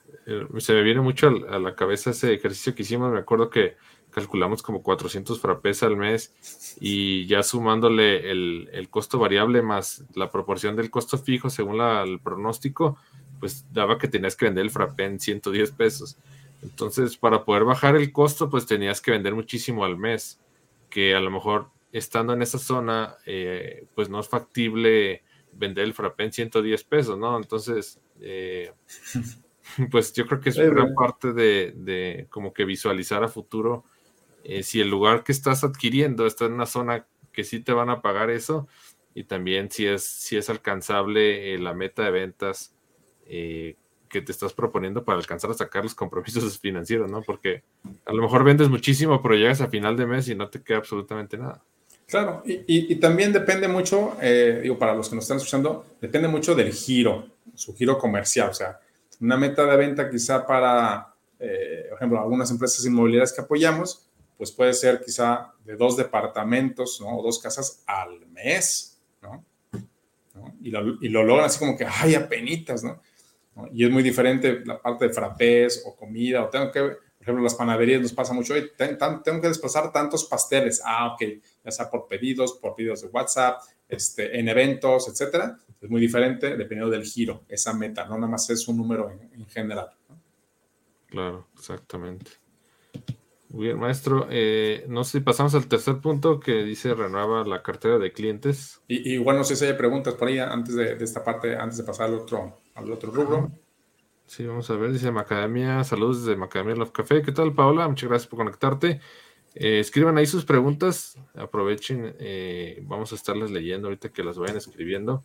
se me viene mucho a la cabeza ese ejercicio que hicimos. Me acuerdo que calculamos como 400 frappés al mes y ya sumándole el, costo variable más la proporción del costo fijo según el pronóstico, pues daba que tenías que vender el frappé en 110 pesos. Entonces, para poder bajar el costo, pues tenías que vender muchísimo al mes, que a lo mejor estando en esa zona, eh, pues no es factible vender el frappé en 110 pesos, ¿no? Entonces, eh, pues yo creo que es gran parte de, como que visualizar a futuro eh, si el lugar que estás adquiriendo está en una zona que sí te van a pagar eso y también si es, si es alcanzable eh, la meta de ventas que te estás proponiendo para alcanzar a sacar los compromisos financieros, ¿no? Porque a lo mejor vendes muchísimo, pero llegas a final de mes y no te queda absolutamente nada. Claro, y, también depende mucho, eh, digo, para los que nos están escuchando, depende mucho del giro, su giro comercial. O sea, una meta de venta quizá para, eh, por ejemplo, algunas empresas inmobiliarias que apoyamos, pues puede ser quizá de dos departamentos, ¿no? O dos casas al mes, ¿no? Y, lo, y, lo, logran así como que, ay, apenitas, ¿no? Y es muy diferente la parte de frappés o comida, o tengo que, por ejemplo, las panaderías nos pasa mucho, tengo que desplazar tantos pasteles, ah, ok, ya sea por pedidos, por pedidos de WhatsApp, este, en eventos, etcétera, es muy diferente dependiendo del giro, esa meta, no nada más es un número en, general. Claro, exactamente. Muy bien, maestro. Eh, no sé si pasamos al tercer punto que dice renueva la cartera de clientes. Y, igual no sé si hay preguntas por ahí antes de, esta parte, antes de pasar al otro, al otro rubro. Sí, vamos a ver, dice Macadamia, saludos desde Macadamia Love Café. ¿Qué tal, Paola? Muchas gracias por conectarte. Eh, escriban ahí sus preguntas, aprovechen, eh, vamos a estarles leyendo ahorita que las vayan escribiendo.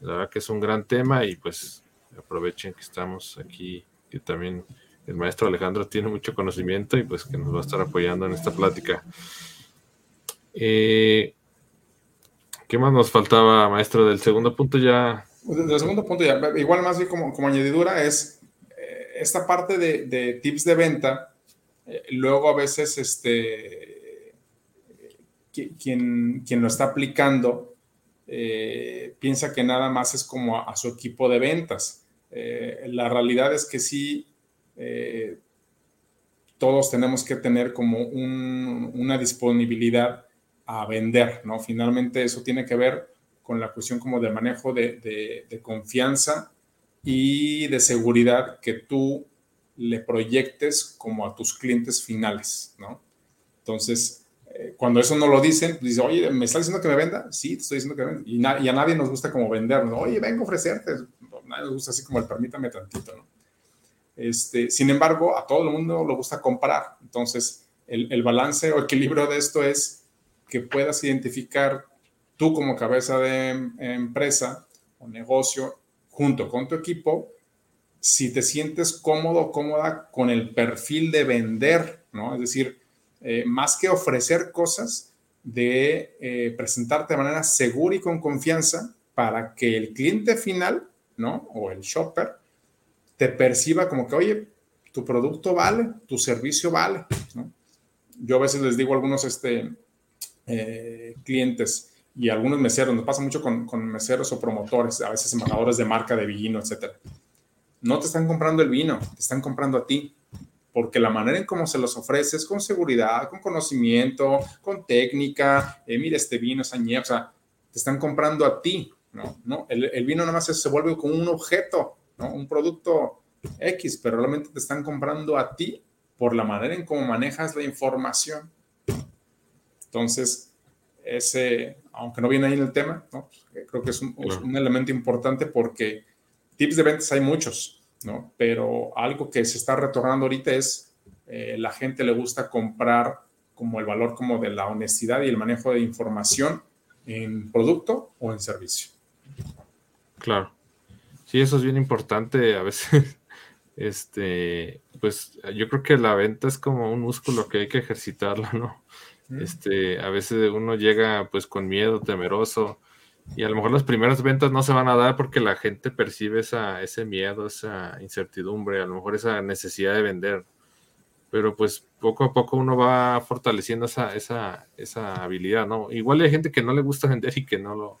La verdad que es un gran tema y pues aprovechen que estamos aquí, que también el maestro Alejandro tiene mucho conocimiento y pues que nos va a estar apoyando en esta plática. Eh, ¿Qué más nos faltaba, maestro? Del segundo punto ya. Del segundo punto ya, igual más bien como, como añadidura es eh, esta parte de, tips de venta. Eh, luego a veces este, quien, quien lo está aplicando piensa que nada más es como a, su equipo de ventas. la realidad es que sí eh, todos tenemos que tener como una disponibilidad a vender, ¿no? Finalmente eso tiene que ver con la cuestión como de manejo de, confianza y de seguridad que tú le proyectes como a tus clientes finales, ¿no? Entonces, eh, cuando eso no lo dicen, dice, oye, ¿me está diciendo que me venda? Sí, te estoy diciendo que venda. Y, y a nadie nos gusta como vender, ¿no? Oye, vengo a ofrecerte. nadie nos gusta así como el permítame tantito, ¿no? Este, sin embargo, a todo el mundo le gusta comprar. Entonces, el, balance o equilibrio de esto es que puedas identificar tú como cabeza de em, empresa o negocio junto con tu equipo si te sientes cómodo cómoda con el perfil de vender, ¿no? Es decir, eh, más que ofrecer cosas, de eh, presentarte de manera segura y con confianza para que el cliente final, ¿no? O el shopper te perciba como que, oye, tu producto vale, tu servicio vale. Yo a veces les digo a algunos este, eh, clientes y a algunos meseros, nos pasa mucho con, meseros o promotores, a veces embajadores de marca de vino, etcétera. No te están comprando el vino, te están comprando a ti, porque la manera en cómo se los ofreces, con seguridad, con conocimiento, con técnica, eh, mira este vino, esa o sea, te están comprando a ti, ¿no? ¿No? El, el vino nada más se vuelve como un objeto, un producto X, pero realmente te están comprando a ti por la manera en cómo manejas la información. Entonces, ese, aunque no viene ahí en el tema, creo que es un, elemento importante porque tips de ventas hay muchos, ¿no? Pero algo que se está retornando ahorita es eh, la gente le gusta comprar como el valor como de la honestidad y el manejo de información en producto o en servicio. Claro. Sí, eso es bien importante a veces. Este, pues yo creo que la venta es como un músculo que hay que ejercitarlo, ¿no? Este, a veces uno llega pues con miedo, temeroso, y a lo mejor las primeras ventas no se van a dar porque la gente percibe esa, ese miedo, esa incertidumbre, a lo mejor esa necesidad de vender. Pero pues poco a poco uno va fortaleciendo esa, esa, esa habilidad, ¿no? Igual hay gente que no le gusta vender y que no lo,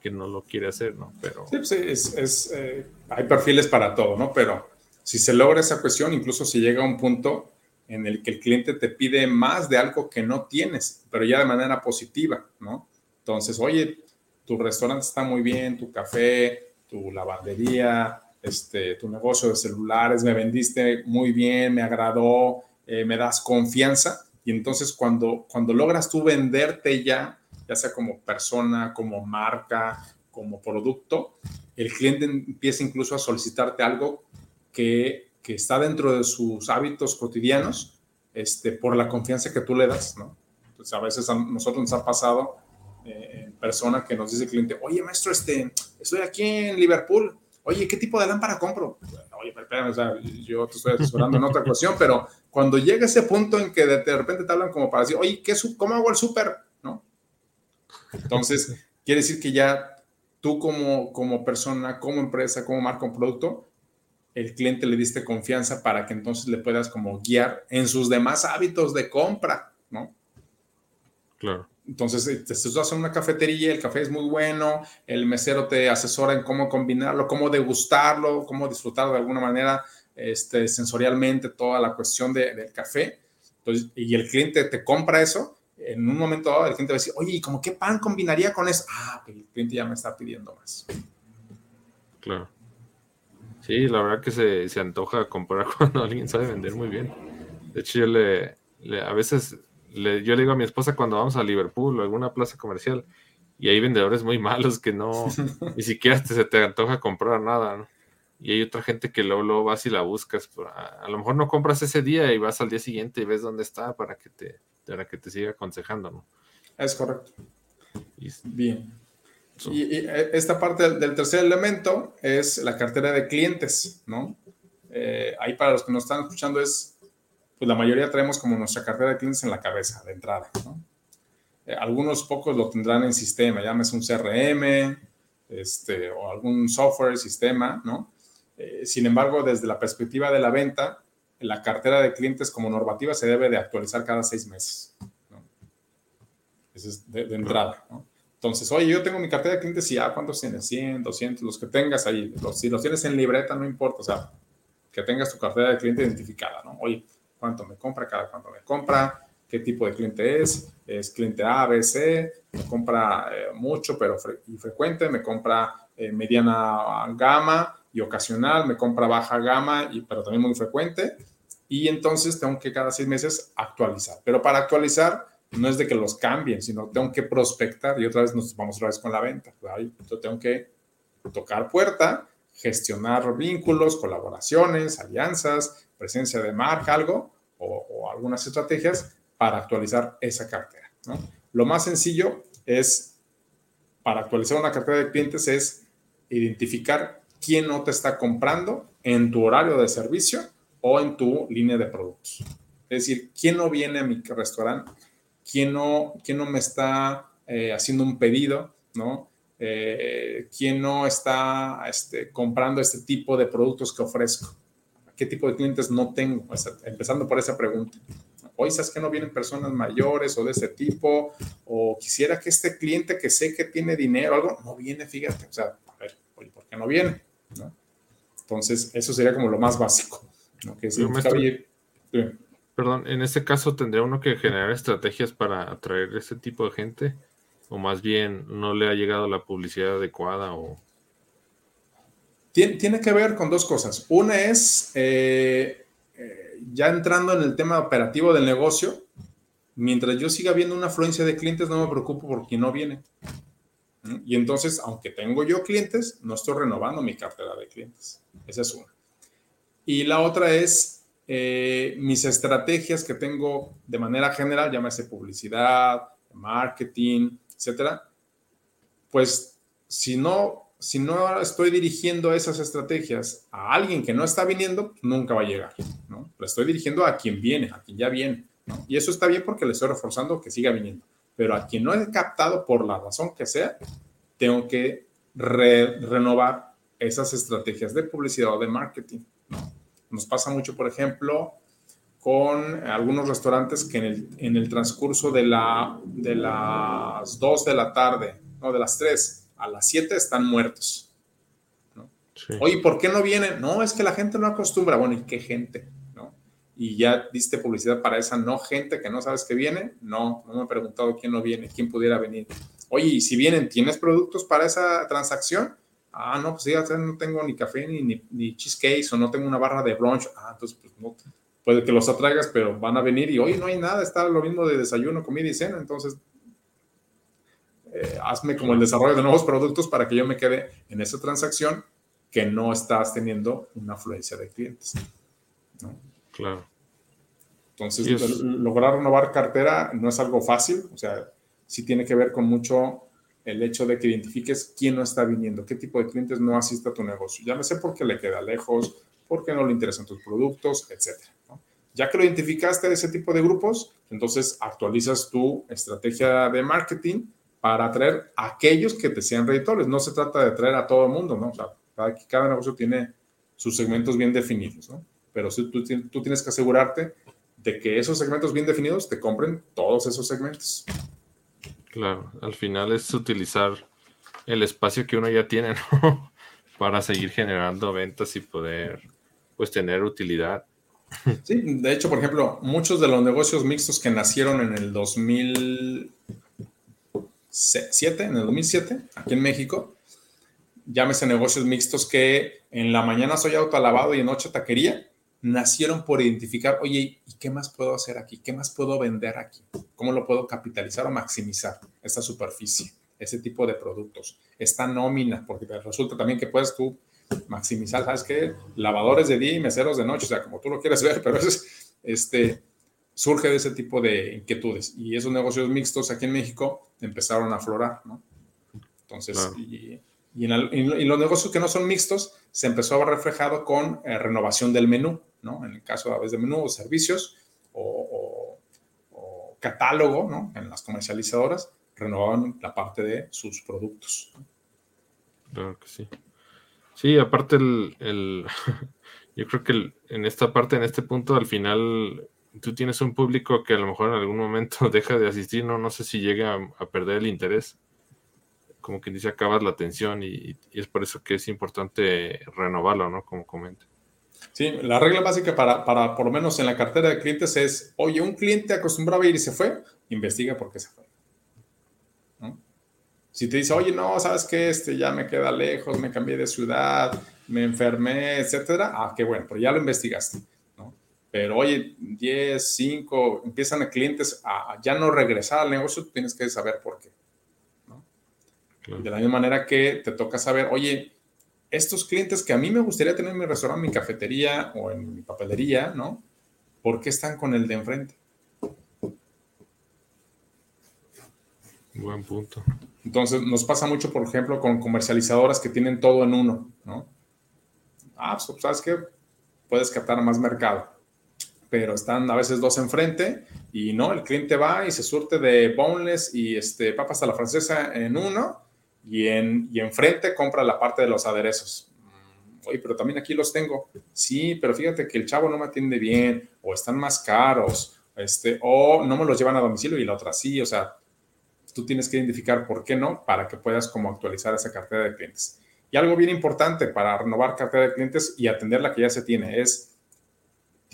que no lo quiere hacer, ¿no? Pero... Sí, pues es, es eh, hay perfiles para todo, ¿no? Pero si se logra esa cuestión, incluso si llega a un punto en el que el cliente te pide más de algo que no tienes, pero ya de manera positiva, ¿no? Entonces, oye, tu restaurante está muy bien, tu café, tu lavandería, este, tu negocio de celulares, me vendiste muy bien, me agradó, eh, me das confianza. Y entonces cuando, cuando logras tú venderte ya ya sea como persona, como marca, como producto, el cliente empieza incluso a solicitarte algo que, que está dentro de sus hábitos cotidianos este, por la confianza que tú le das, ¿no? Entonces, a veces a nosotros nos ha pasado eh, en persona que nos dice el cliente, oye, maestro, este, estoy aquí en Liverpool, oye, ¿qué tipo de lámpara compro? Oye, espérame, o sea, yo te estoy asesorando en otra cuestión, pero cuando llega ese punto en que de, repente te hablan como para decir, oye, ¿qué, ¿cómo hago el súper? Entonces, quiere decir que ya tú como, como persona, como empresa, como marca, un producto, el cliente le diste confianza para que entonces le puedas como guiar en sus demás hábitos de compra, ¿no? Claro. Entonces, te estás en una cafetería, el café es muy bueno, el mesero te asesora en cómo combinarlo, cómo degustarlo, cómo disfrutar de alguna manera este, sensorialmente toda la cuestión del café. Entonces, y el cliente te compra eso, en un momento dado el cliente va a decir, oye, ¿y cómo qué pan combinaría con eso? Ah, el cliente ya me está pidiendo más. Claro. Sí, la verdad que se, se antoja comprar cuando alguien sabe vender muy bien. De hecho, yo le, a veces le, yo le digo a mi esposa cuando vamos a Liverpool o alguna plaza comercial y hay vendedores muy malos que no, ni siquiera se te antoja comprar nada, ¿no? Y hay otra gente que luego, luego vas y la buscas. A, lo mejor no compras ese día y vas al día siguiente y ves dónde está para que te, para que te siga aconsejando, ¿no? Es correcto. Bien. Y, eh, esta parte del, tercer elemento es la cartera de clientes, ¿no? Eh, ahí para los que nos están escuchando es, pues la mayoría traemos como nuestra cartera de clientes en la cabeza de entrada, ¿no? Eh, algunos pocos lo tendrán en sistema, llámese un CRM, este, o algún software, sistema, ¿no? sin embargo, desde la perspectiva de la venta, la cartera de clientes como normativa se debe de actualizar cada seis meses. ¿no? Es de, entrada. Entonces, oye, yo tengo mi cartera de clientes y ya, ¿cuántos tienes? 100, 200, los que tengas ahí. si los tienes en libreta, no importa, o sea, que tengas tu cartera de cliente identificada, ¿no? Oye, ¿cuánto me compra? Cada cuánto me compra, qué tipo de cliente es, es cliente A, B, C, me compra eh, mucho pero y frecuente, me compra eh, mediana gama y ocasional, me compra baja gama, y, pero también muy frecuente. Y entonces tengo que cada seis meses actualizar. Pero para actualizar, no es de que los cambien, sino tengo que prospectar y otra vez nos vamos otra vez con la venta. Yo tengo que tocar puerta, gestionar vínculos, colaboraciones, alianzas, presencia de marca, algo o, algunas estrategias para actualizar esa cartera. Lo más sencillo es, para actualizar una cartera de clientes, es identificar quién no te está comprando en tu horario de servicio o en tu línea de productos. Es decir, quién no viene a mi restaurante quién no, quién no me está eh, haciendo un pedido, ¿no? Eh, quién no está este, comprando este tipo de productos que ofrezco. ¿Qué tipo de clientes no tengo? empezando por esa pregunta. Hoy sabes que no vienen personas mayores o de ese tipo, o quisiera que este cliente que sé que tiene dinero, algo, no viene, fíjate. O sea, a ver, oye, ¿por qué no viene? Entonces, eso sería como lo más básico. ¿no? Que si, Perdón, en este caso tendría uno que generar estrategias para atraer ese tipo de gente, o más bien no le ha llegado la publicidad adecuada o... Tiene, que ver con dos cosas. Una es, eh, eh, ya entrando en el tema operativo del negocio, mientras yo siga viendo una afluencia de clientes, no me preocupo por quién no viene. Y entonces, aunque tengo yo clientes, no estoy renovando mi cartera de clientes. Esa es una. Y la otra es eh, mis estrategias que tengo de manera general, llámese publicidad, marketing, etcétera, pues si no, si no estoy dirigiendo esas estrategias a alguien que no está viniendo, nunca va a llegar, ¿no? Lo estoy dirigiendo a quien viene, a quien ya viene, Y eso está bien porque le estoy reforzando que siga viniendo. Pero a quien no he captado por la razón que sea, tengo que renovar esas estrategias de publicidad o de marketing, ¿no? Nos pasa mucho, por ejemplo, con algunos restaurantes que en el, en el transcurso de, la, de las 2 de la tarde, no, de las 3 a las 7 están muertos. ¿no? Oye, ¿por qué no vienen? No, es que la gente no acostumbra. Bueno, ¿y qué gente? ¿no? Y ya diste publicidad para esa no gente que no sabes que viene. No, no me he preguntado quién no viene, quién pudiera venir. Oye, y si vienen, ¿tienes productos para esa transacción? Ah, no, pues ya no tengo ni café ni, ni, ni cheesecake o no tengo una barra de brunch. Ah, entonces pues no, puede que los atraigas, pero van a venir y hoy no hay nada, está lo mismo de desayuno, comida y cena. Entonces, eh, hazme como el desarrollo de nuevos productos para que yo me quede en esa transacción que no estás teniendo una afluencia de clientes. ¿no? Claro. Entonces, lograr renovar cartera no es algo fácil, o sea, sí tiene que ver con mucho el hecho de que identifiques quién no está viniendo, qué tipo de clientes no asiste a tu negocio. Ya no sé por qué le queda lejos, por qué no le interesan tus productos, etc. Ya que lo identificaste de ese tipo de grupos, entonces actualizas tu estrategia de marketing para atraer a aquellos que te sean reditores. No se trata de atraer a todo el mundo, ¿no? O sea, cada, cada negocio tiene sus segmentos bien definidos, ¿no? Pero tú, tú tienes que asegurarte de que esos segmentos bien definidos te compren todos esos segmentos. Claro, al final es utilizar el espacio que uno ya tiene, ¿no? Para seguir generando ventas y poder, pues, tener utilidad. Sí, de hecho, por ejemplo, muchos de los negocios mixtos que nacieron en el 2007, en el 2007, aquí en México, llámese negocios mixtos que en la mañana soy autolavado y en noche taquería, nacieron por identificar, oye, ¿y qué más puedo hacer aquí? ¿Qué más puedo vender aquí? ¿Cómo lo puedo capitalizar o maximizar esta superficie, ese tipo de productos? Esta nómina, porque resulta también que puedes tú maximizar, ¿sabes qué? Lavadores de día y meseros de noche, o sea, como tú lo quieres ver, pero es, este, surge de ese tipo de inquietudes. Y esos negocios mixtos aquí en México empezaron a aflorar, ¿no? Entonces, y, en los negocios que no son mixtos, se empezó a ver reflejado con eh, renovación del menú, ¿no? En el caso a veces de menú o servicios o, catálogo, ¿no? En las comercializadoras renovaban la parte de sus productos. Claro que sí. Sí, aparte el, yo creo que en esta parte, en este punto, al final tú tienes un público que a lo mejor en algún momento deja de asistir, no, no sé si llega a perder el interés como quien dice, acabas la atención y, es por eso que es importante renovarlo, ¿no? Como comenta. Sí, la regla básica para, para, por lo menos en la cartera de clientes es, oye, un cliente acostumbraba a ir y se fue, investiga por qué se fue. Si te dice, oye, no, ¿sabes qué? Este ya me queda lejos, me cambié de ciudad, me enfermé, etcétera, ah, qué bueno, pero ya lo investigaste. Pero oye, 10, 5, empiezan a clientes a ya no regresar al negocio, tienes que saber por qué. De la misma manera que te toca saber, oye, estos clientes que a mí me gustaría tener en mi restaurante, en mi cafetería o en mi papelería, ¿no? ¿Por qué están con el de enfrente? Buen punto. Entonces, nos pasa mucho, por ejemplo, con comercializadoras que tienen todo en uno, ¿no? Ah, pues, ¿sabes qué? Puedes captar más mercado. Pero están a veces dos enfrente y no, el cliente va y se surte de boneless y este, papas a la francesa en uno y, en, y enfrente compra la parte de los aderezos. Mm, oye, pero también aquí los tengo. Sí, pero fíjate que el chavo no me atiende bien, o están más caros, este, o no me los llevan a domicilio y la otra sí. O sea, tú tienes que identificar por qué no para que puedas como actualizar esa cartera de clientes. Y algo bien importante para renovar cartera de clientes y atender la que ya se tiene es,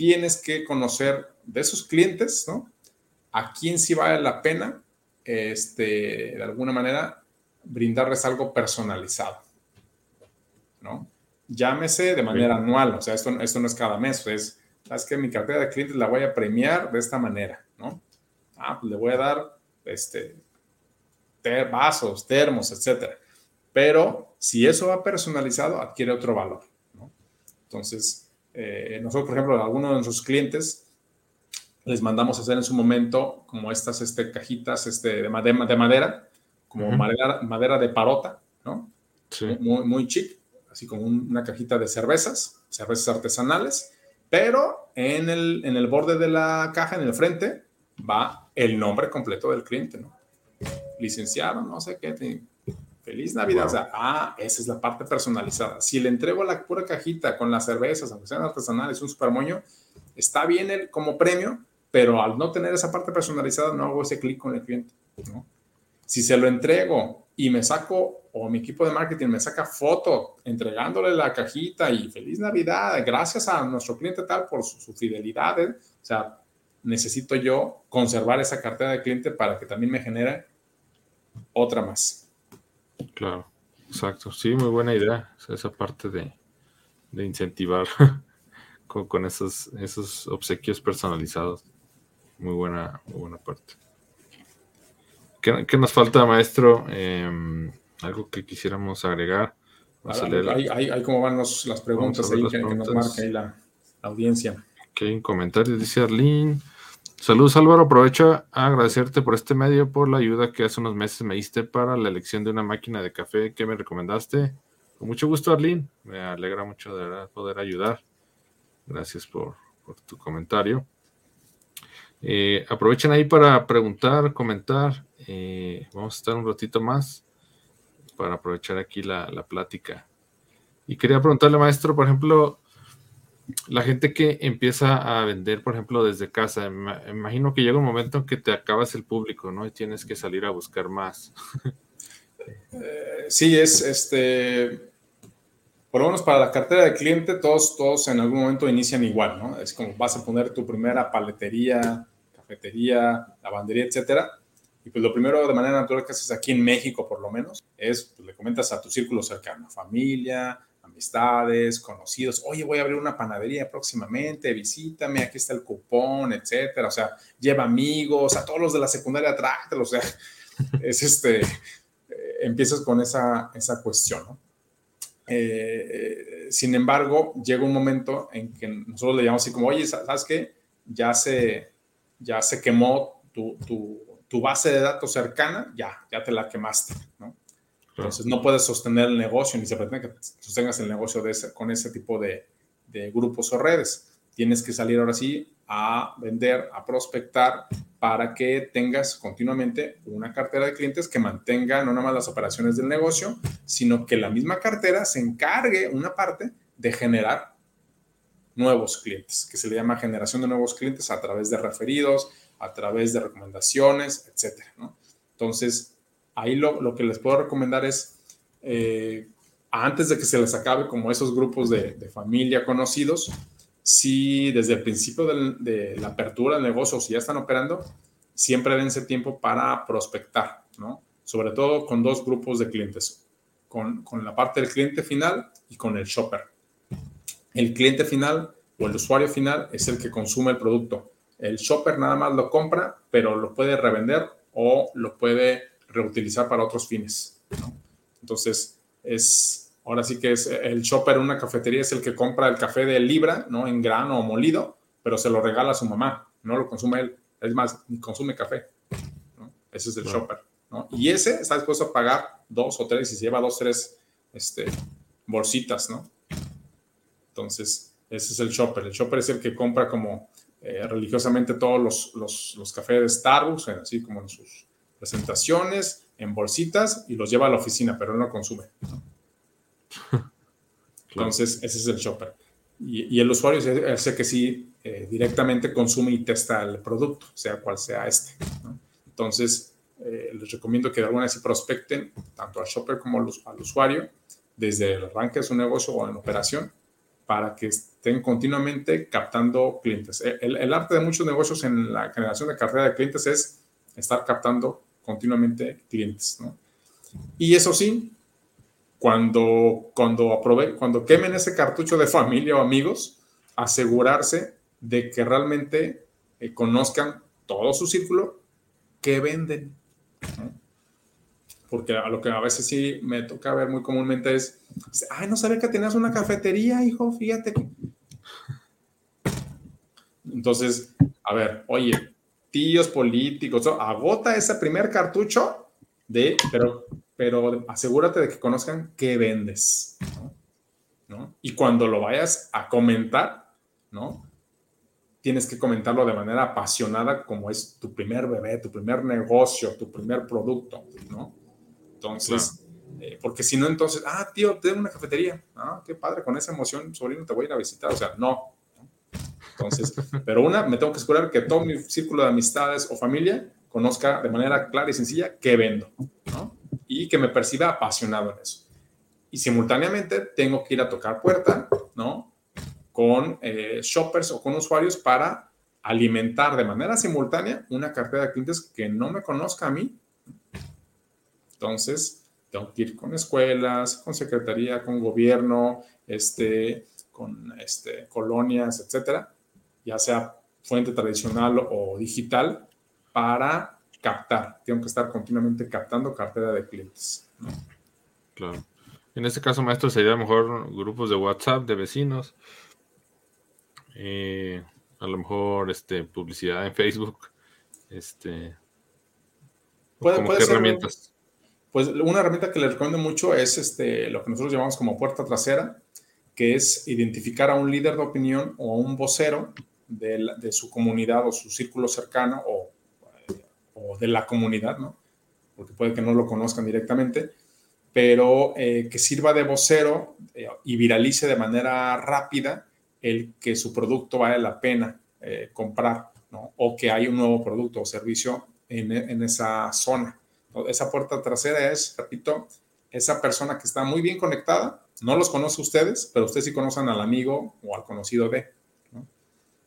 tienes que conocer de esos clientes, ¿no? A quién sí vale la pena, este, de alguna manera, brindarles algo personalizado, ¿no? Llámese de manera anual, o sea, esto, esto no es cada mes, es, sabes que mi cartera de clientes la voy a premiar de esta manera, ¿no? Ah, pues le voy a dar, este, vasos, termos, etcétera. Pero si eso va personalizado, adquiere otro valor, ¿no? Entonces, eh, nosotros, por ejemplo, a algunos de nuestros clientes les mandamos a hacer en su momento como estas este, cajitas este, de, madera, de madera como madera, madera, de parota, ¿no? Sí. Muy, muy chic, así como una cajita de cervezas, cervezas artesanales, pero en el, en el borde de la caja, en el frente, va el nombre completo del cliente, ¿no? Licenciado, no sé qué, feliz Navidad, o sea, ah, esa es la parte personalizada. Si le entrego la pura cajita con las cervezas, aunque sean artesanales, un super moño, está bien el, como premio, pero al no tener esa parte personalizada, no hago ese clic con el cliente, ¿no? Si se lo entrego y me saco, o mi equipo de marketing me saca foto entregándole la cajita y feliz Navidad, gracias a nuestro cliente tal por su, fidelidad, ¿eh? o sea, necesito yo conservar esa cartera de cliente para que también me genere otra más. Claro, exacto. Sí, muy buena idea. esa parte de, incentivar con, esos, esos obsequios personalizados. Muy buena, muy buena parte. ¿Qué, nos falta, maestro? Em, algo que quisiéramos agregar. Ahí, cómo van las preguntas ahí que, nos marca ahí la, audiencia. Ok, en comentarios dice Arlene. Saludos Álvaro, aprovecho a agradecerte por este medio, por la ayuda que hace unos meses me diste para la elección de una máquina de café que me recomendaste. Con mucho gusto Arlene, me alegra mucho de poder ayudar. Gracias por tu comentario. Eh, aprovechen ahí para preguntar, comentar. Eh, vamos a estar un ratito más para aprovechar aquí la, plática. Y quería preguntarle, maestro, por ejemplo, la gente que empieza a vender, por ejemplo, desde casa, imagino que llega un momento en que te acabas el público, ¿no? Y tienes que salir a buscar más. Eh, sí, es este. Por lo menos para la cartera de cliente, todos, todos en algún momento inician igual, ¿no? Es como vas a poner tu primera paletería, cafetería, lavandería, etcétera. Y pues lo primero de manera natural que haces aquí en México, por lo menos, es pues, le comentas a tu círculo cercano, familia, amistades, conocidos, oye, voy a abrir una panadería próximamente, visítame, aquí está el cupón, etcétera. O sea, lleva amigos, a todos los de la secundaria, tráctelo, o sea, es este, eh, empiezas con esa, esa cuestión, ¿no? Eh, sin embargo, llega un momento en que nosotros le llamamos así como, oye, ¿sabes qué? Ya se, ya se quemó tu, tu, tu base de datos cercana, ya, ya te la quemaste, ¿no? Entonces no puedes sostener el negocio ni se pretende que sostengas el negocio de con ese tipo de, grupos o redes. Tienes que salir ahora sí a vender, a prospectar para que tengas continuamente una cartera de clientes que mantenga no nada más las operaciones del negocio, sino que la misma cartera se encargue una parte de generar nuevos clientes, que se le llama generación de nuevos clientes a través de referidos, a través de recomendaciones, etcétera. Entonces, ahí lo, que les puedo recomendar es, eh, antes de que se les acabe como esos grupos de, familia conocidos, si desde el principio de la apertura del negocio, si ya están operando, siempre dense tiempo para prospectar, ¿no? Sobre todo con dos grupos de clientes, con, con la parte del cliente final y con el shopper. El cliente final o el usuario final es el que consume el producto. El shopper nada más lo compra, pero lo puede revender o lo puede reutilizar para otros fines. Entonces, es, ahora sí que es el shopper en una cafetería es el que compra el café de libra, ¿no? En grano o molido, pero se lo regala a su mamá, no lo consume él. Es más, ni consume café. Ese es el shopper. ¿no? Y ese está dispuesto a pagar dos o tres y se lleva dos, tres este, bolsitas, ¿no? Entonces, ese es el shopper. El shopper es el que compra como eh, religiosamente todos los, los, los, cafés de Starbucks, así como en sus presentaciones, en bolsitas y los lleva a la oficina, pero no consume. Entonces, ese es el shopper. Y, el usuario es el que sí eh, directamente consume y testa el producto, sea cual sea este. Entonces, eh, les recomiendo que de alguna vez se prospecten tanto al shopper como al, usuario desde el arranque de su negocio o en operación para que estén continuamente captando clientes. El, el, arte de muchos negocios en la generación de cartera de clientes es estar captando continuamente clientes. ¿no? Y eso sí, cuando, cuando, aprove cuando quemen ese cartucho de familia o amigos, asegurarse de que realmente eh, conozcan todo su círculo que venden. Porque a lo que a veces sí me toca ver muy comúnmente es, ay, no sabía que tenías una cafetería, hijo, fíjate. Entonces, a ver, oye, tíos políticos, agota ese primer cartucho de, pero, pero asegúrate de que conozcan qué vendes, ¿no? Y cuando lo vayas a comentar, ¿no? Tienes que comentarlo de manera apasionada como es tu primer bebé, tu primer negocio, tu primer producto, ¿no? Entonces, eh, porque si no, entonces, ah, tío, tengo una cafetería, ah, qué padre, con esa emoción, sobrino, te voy a ir a visitar, o sea, no, entonces, pero una, me tengo que asegurar que todo mi círculo de amistades o familia conozca de manera clara y sencilla qué vendo, ¿no? Y que me perciba apasionado en eso. Y simultáneamente tengo que ir a tocar puerta, ¿no? Con eh, shoppers o con usuarios para alimentar de manera simultánea una cartera de clientes que no me conozca a mí. Entonces, tengo que ir con escuelas, con secretaría, con gobierno, este, con este, colonias, etcétera, ya sea fuente tradicional o digital, para captar. Tengo que estar continuamente captando cartera de clientes. Claro. En este caso, maestro, sería mejor grupos de WhatsApp de vecinos. Eh, a lo mejor este, publicidad en Facebook. Este, ¿Puede, puede ser, herramientas? Pues una herramienta que le recomiendo mucho es este, lo que nosotros llamamos como puerta trasera, que es identificar a un líder de opinión o a un vocero de, su comunidad o su círculo cercano o, o, de la comunidad, ¿no? Porque puede que no lo conozcan directamente, pero eh, que sirva de vocero eh, y viralice de manera rápida el que su producto vale la pena eh, comprar, ¿no? O que hay un nuevo producto o servicio en, en esa zona. Esa puerta trasera es, repito, esa persona que está muy bien conectada, no los conoce ustedes, pero ustedes sí conocen al amigo o al conocido de.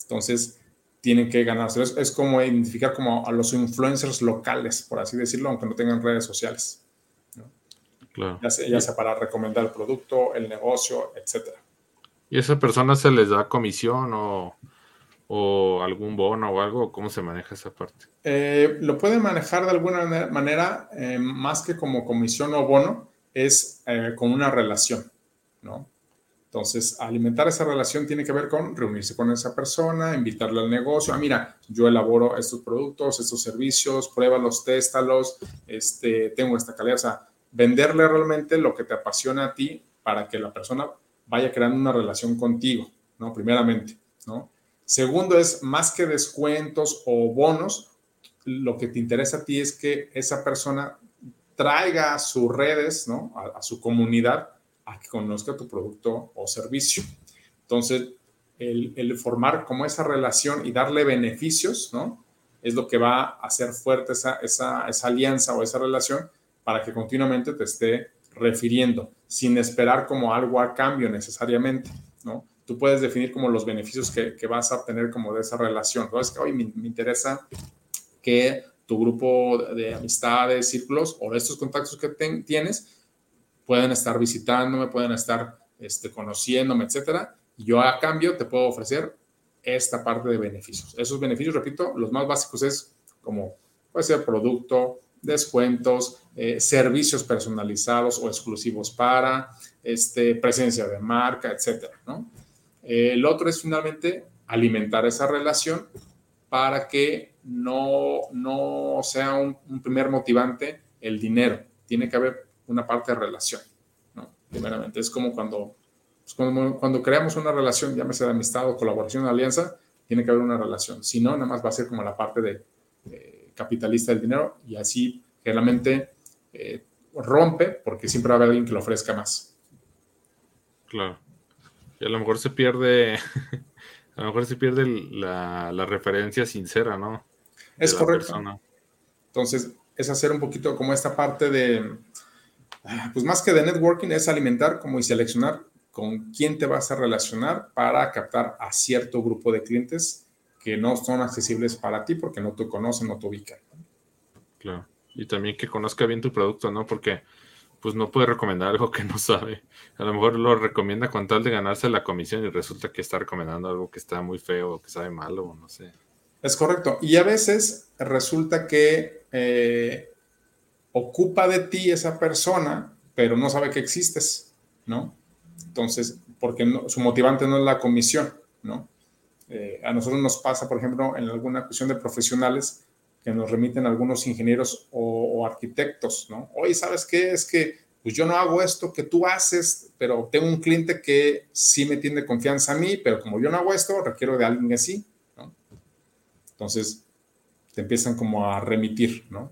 Entonces, tienen que ganarse. Es, es, como identificar como a los influencers locales, por así decirlo, aunque no tengan redes sociales. ¿no? Claro. Ya, sea, ya sea para recomendar el producto, el negocio, etcétera. ¿Y a esa persona se les da comisión o, o algún bono o algo? ¿Cómo se maneja esa parte? Eh, lo pueden manejar de alguna manera, eh, más que como comisión o bono, es eh, con una relación, ¿no? Entonces, alimentar esa relación tiene que ver con reunirse con esa persona, invitarle al negocio. Ah, mira, yo elaboro estos productos, estos servicios, pruébalos, téstalos, este, tengo esta calidad. O sea, venderle realmente lo que te apasiona a ti para que la persona vaya creando una relación contigo, ¿no? Primeramente, ¿no? Segundo es, más que descuentos o bonos, lo que te interesa a ti es que esa persona traiga a sus redes, ¿no? A, a su comunidad a que conozca tu producto o servicio. Entonces, el, formar como esa relación y darle beneficios, ¿no? Es lo que va a hacer fuerte esa, esa, esa alianza o esa relación para que continuamente te esté refiriendo, sin esperar como algo a cambio necesariamente, ¿no? Tú puedes definir como los beneficios que, que vas a obtener como de esa relación. ¿no? Es que hoy me, me interesa que tu grupo de amistades, círculos o de estos contactos que tienes pueden estar visitándome, pueden estar este, conociéndome, etcétera. Yo a cambio te puedo ofrecer esta parte de beneficios. Esos beneficios, repito, los más básicos es como puede ser producto, descuentos, eh, servicios personalizados o exclusivos para, este, presencia de marca, etcétera, ¿no? Eh, el otro es finalmente alimentar esa relación para que no, no sea un, un primer motivante el dinero. Tiene que haber una parte de relación, ¿no? Primeramente, es como cuando, pues cuando, cuando, creamos una relación, llámese de amistad o colaboración o alianza, tiene que haber una relación. Si no, nada más va a ser como la parte de capitalista del dinero y así generalmente eh, rompe porque siempre va a haber alguien que lo ofrezca más. Claro. Y a lo mejor se pierde, a lo mejor se pierde la, la referencia sincera, ¿no? De es correcto. Persona. Entonces, es hacer un poquito como esta parte de, pues más que de networking es alimentar como y seleccionar con quién te vas a relacionar para captar a cierto grupo de clientes que no son accesibles para ti porque no te conocen, no te ubican. Claro. Y también que conozca bien tu producto, ¿no? Porque pues no puede recomendar algo que no sabe. A lo mejor lo recomienda con tal de ganarse la comisión y resulta que está recomendando algo que está muy feo o que sabe malo o no sé. Es correcto. Y a veces resulta que eh, ocupa de ti esa persona, pero no sabe que existes, ¿no? Entonces, porque no, su motivante no es la comisión, ¿no? Eh, a nosotros nos pasa, por ejemplo, en alguna cuestión de profesionales que nos remiten algunos ingenieros o, arquitectos, ¿no? Oye, ¿sabes qué? Es que pues yo no hago esto que tú haces, pero tengo un cliente que sí me tiene confianza a mí, pero como yo no hago esto, requiero de alguien así, ¿no? Entonces, te empiezan como a remitir, ¿no?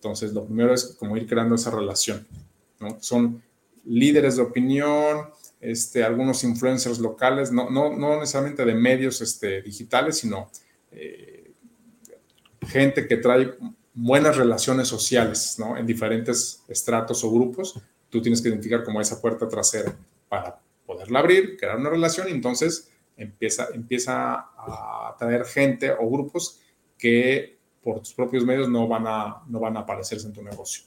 Entonces, lo primero es como ir creando esa relación. ¿no? Son líderes de opinión, este, algunos influencers locales, no, no, no necesariamente de medios este, digitales, sino eh, gente que trae buenas relaciones sociales ¿no? en diferentes estratos o grupos. Tú tienes que identificar como esa puerta trasera para poderla abrir, crear una relación y entonces empieza, empieza a traer gente o grupos que por tus propios medios no van a, no van a aparecerse en tu negocio.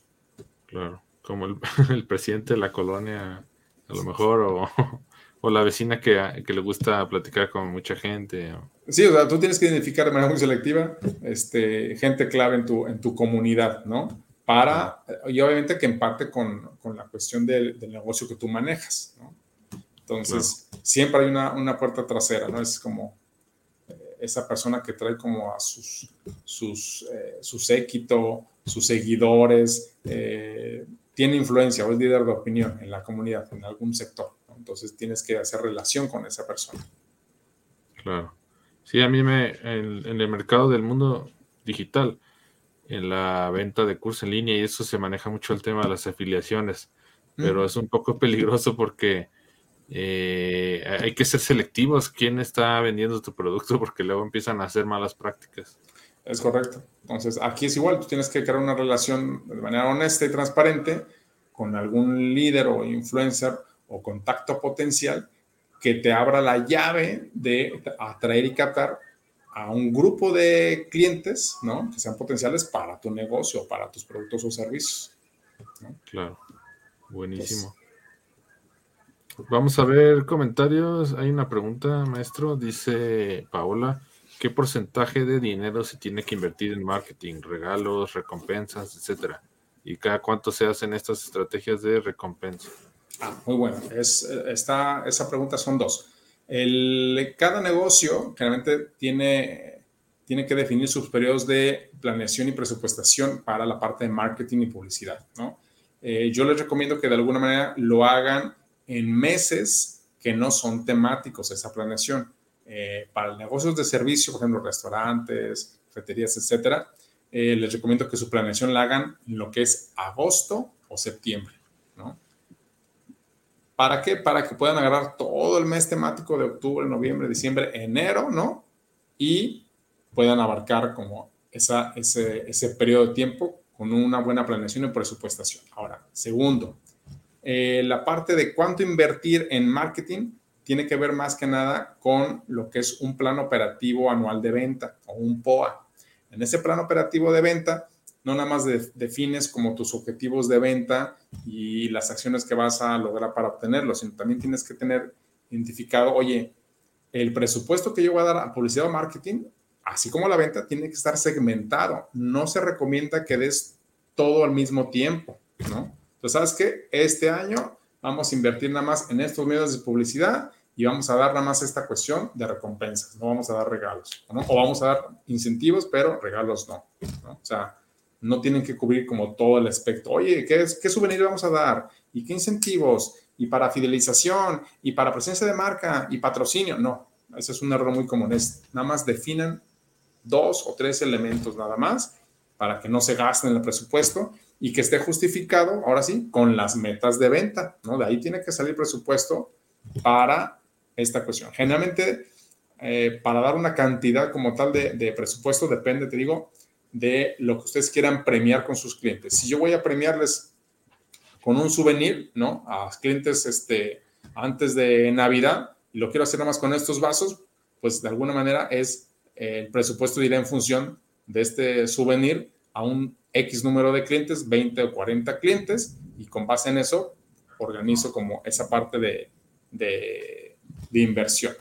Claro, como el, el presidente de la colonia, a lo mejor, o, o la vecina que, que, le gusta platicar con mucha gente. O... Sí, o sea, tú tienes que identificar de manera muy selectiva este, gente clave en tu, en tu comunidad, ¿no? Para, y obviamente que empate con, con la cuestión del, del, negocio que tú manejas, ¿no? Entonces, claro. siempre hay una, una puerta trasera, ¿no? Es como, esa persona que trae como a sus, sus, eh, su séquito, sus seguidores, eh, tiene influencia o es líder de opinión en la comunidad, en algún sector. ¿no? Entonces tienes que hacer relación con esa persona. Claro. Sí, a mí me, en, en el mercado del mundo digital, en la venta de cursos en línea y eso se maneja mucho el tema de las afiliaciones, pero mm. es un poco peligroso porque eh, hay que ser selectivos quién está vendiendo tu producto porque luego empiezan a hacer malas prácticas. Es correcto. Entonces, aquí es igual, tú tienes que crear una relación de manera honesta y transparente con algún líder o influencer o contacto potencial que te abra la llave de atraer y captar a un grupo de clientes, ¿no? Que sean potenciales para tu negocio, para tus productos o servicios. Claro, buenísimo. Vamos a ver comentarios. Hay una pregunta, maestro. Dice Paola, ¿qué porcentaje de dinero se tiene que invertir en marketing, regalos, recompensas, etcétera? ¿Y cada cuánto se hacen estas estrategias de recompensa? Ah, muy bueno. Es, esta, esa pregunta son dos. Cada negocio generalmente tiene, tiene que definir sus periodos de planeación y presupuestación para la parte de marketing y publicidad. ¿no? Eh, yo les recomiendo que de alguna manera lo hagan en meses que no son temáticos esa planeación. Eh, para negocios de servicio, por ejemplo, restaurantes, cafeterías, etcétera, eh, les recomiendo que su planeación la hagan en lo que es agosto o septiembre, ¿no? ¿Para qué? Para que puedan agarrar todo el mes temático de octubre, noviembre, diciembre, enero, ¿no? Y puedan abarcar como esa, ese, ese periodo de tiempo con una buena planeación y presupuestación. Ahora, segundo, eh, la parte de cuánto invertir en marketing tiene que ver más que nada con lo que es un plan operativo anual de venta o un POA. En ese plan operativo de venta, no nada más defines como tus objetivos de venta y las acciones que vas a lograr para obtenerlos, sino también tienes que tener identificado, oye, el presupuesto que yo voy a dar a publicidad o marketing, así como la venta, tiene que estar segmentado. No se recomienda que des todo al mismo tiempo, ¿no? Entonces, ¿sabes qué? Este año vamos a invertir nada más en estos medios de publicidad y vamos a dar nada más esta cuestión de recompensas, no vamos a dar regalos, ¿no? O vamos a dar incentivos, pero regalos no, ¿no? O sea, no tienen que cubrir como todo el aspecto. Oye, ¿qué, ¿qué souvenir vamos a dar? ¿Y qué incentivos? ¿Y para fidelización? ¿Y para presencia de marca? ¿Y patrocinio? No, ese es un error muy común. Es nada más definan dos o tres elementos nada más para que no se gasten en el presupuesto y que esté justificado, ahora sí, con las metas de venta, ¿no? De ahí tiene que salir presupuesto para esta cuestión. Generalmente, eh, para dar una cantidad como tal de, presupuesto, depende, te digo, de lo que ustedes quieran premiar con sus clientes. Si yo voy a premiarles con un souvenir, ¿no? A clientes este, antes de Navidad, y lo quiero hacer nada más con estos vasos, pues de alguna manera es el presupuesto irá en función de este souvenir a un X número de clientes, 20 o 40 clientes, y con base en eso organizo como esa parte de, de, inversión.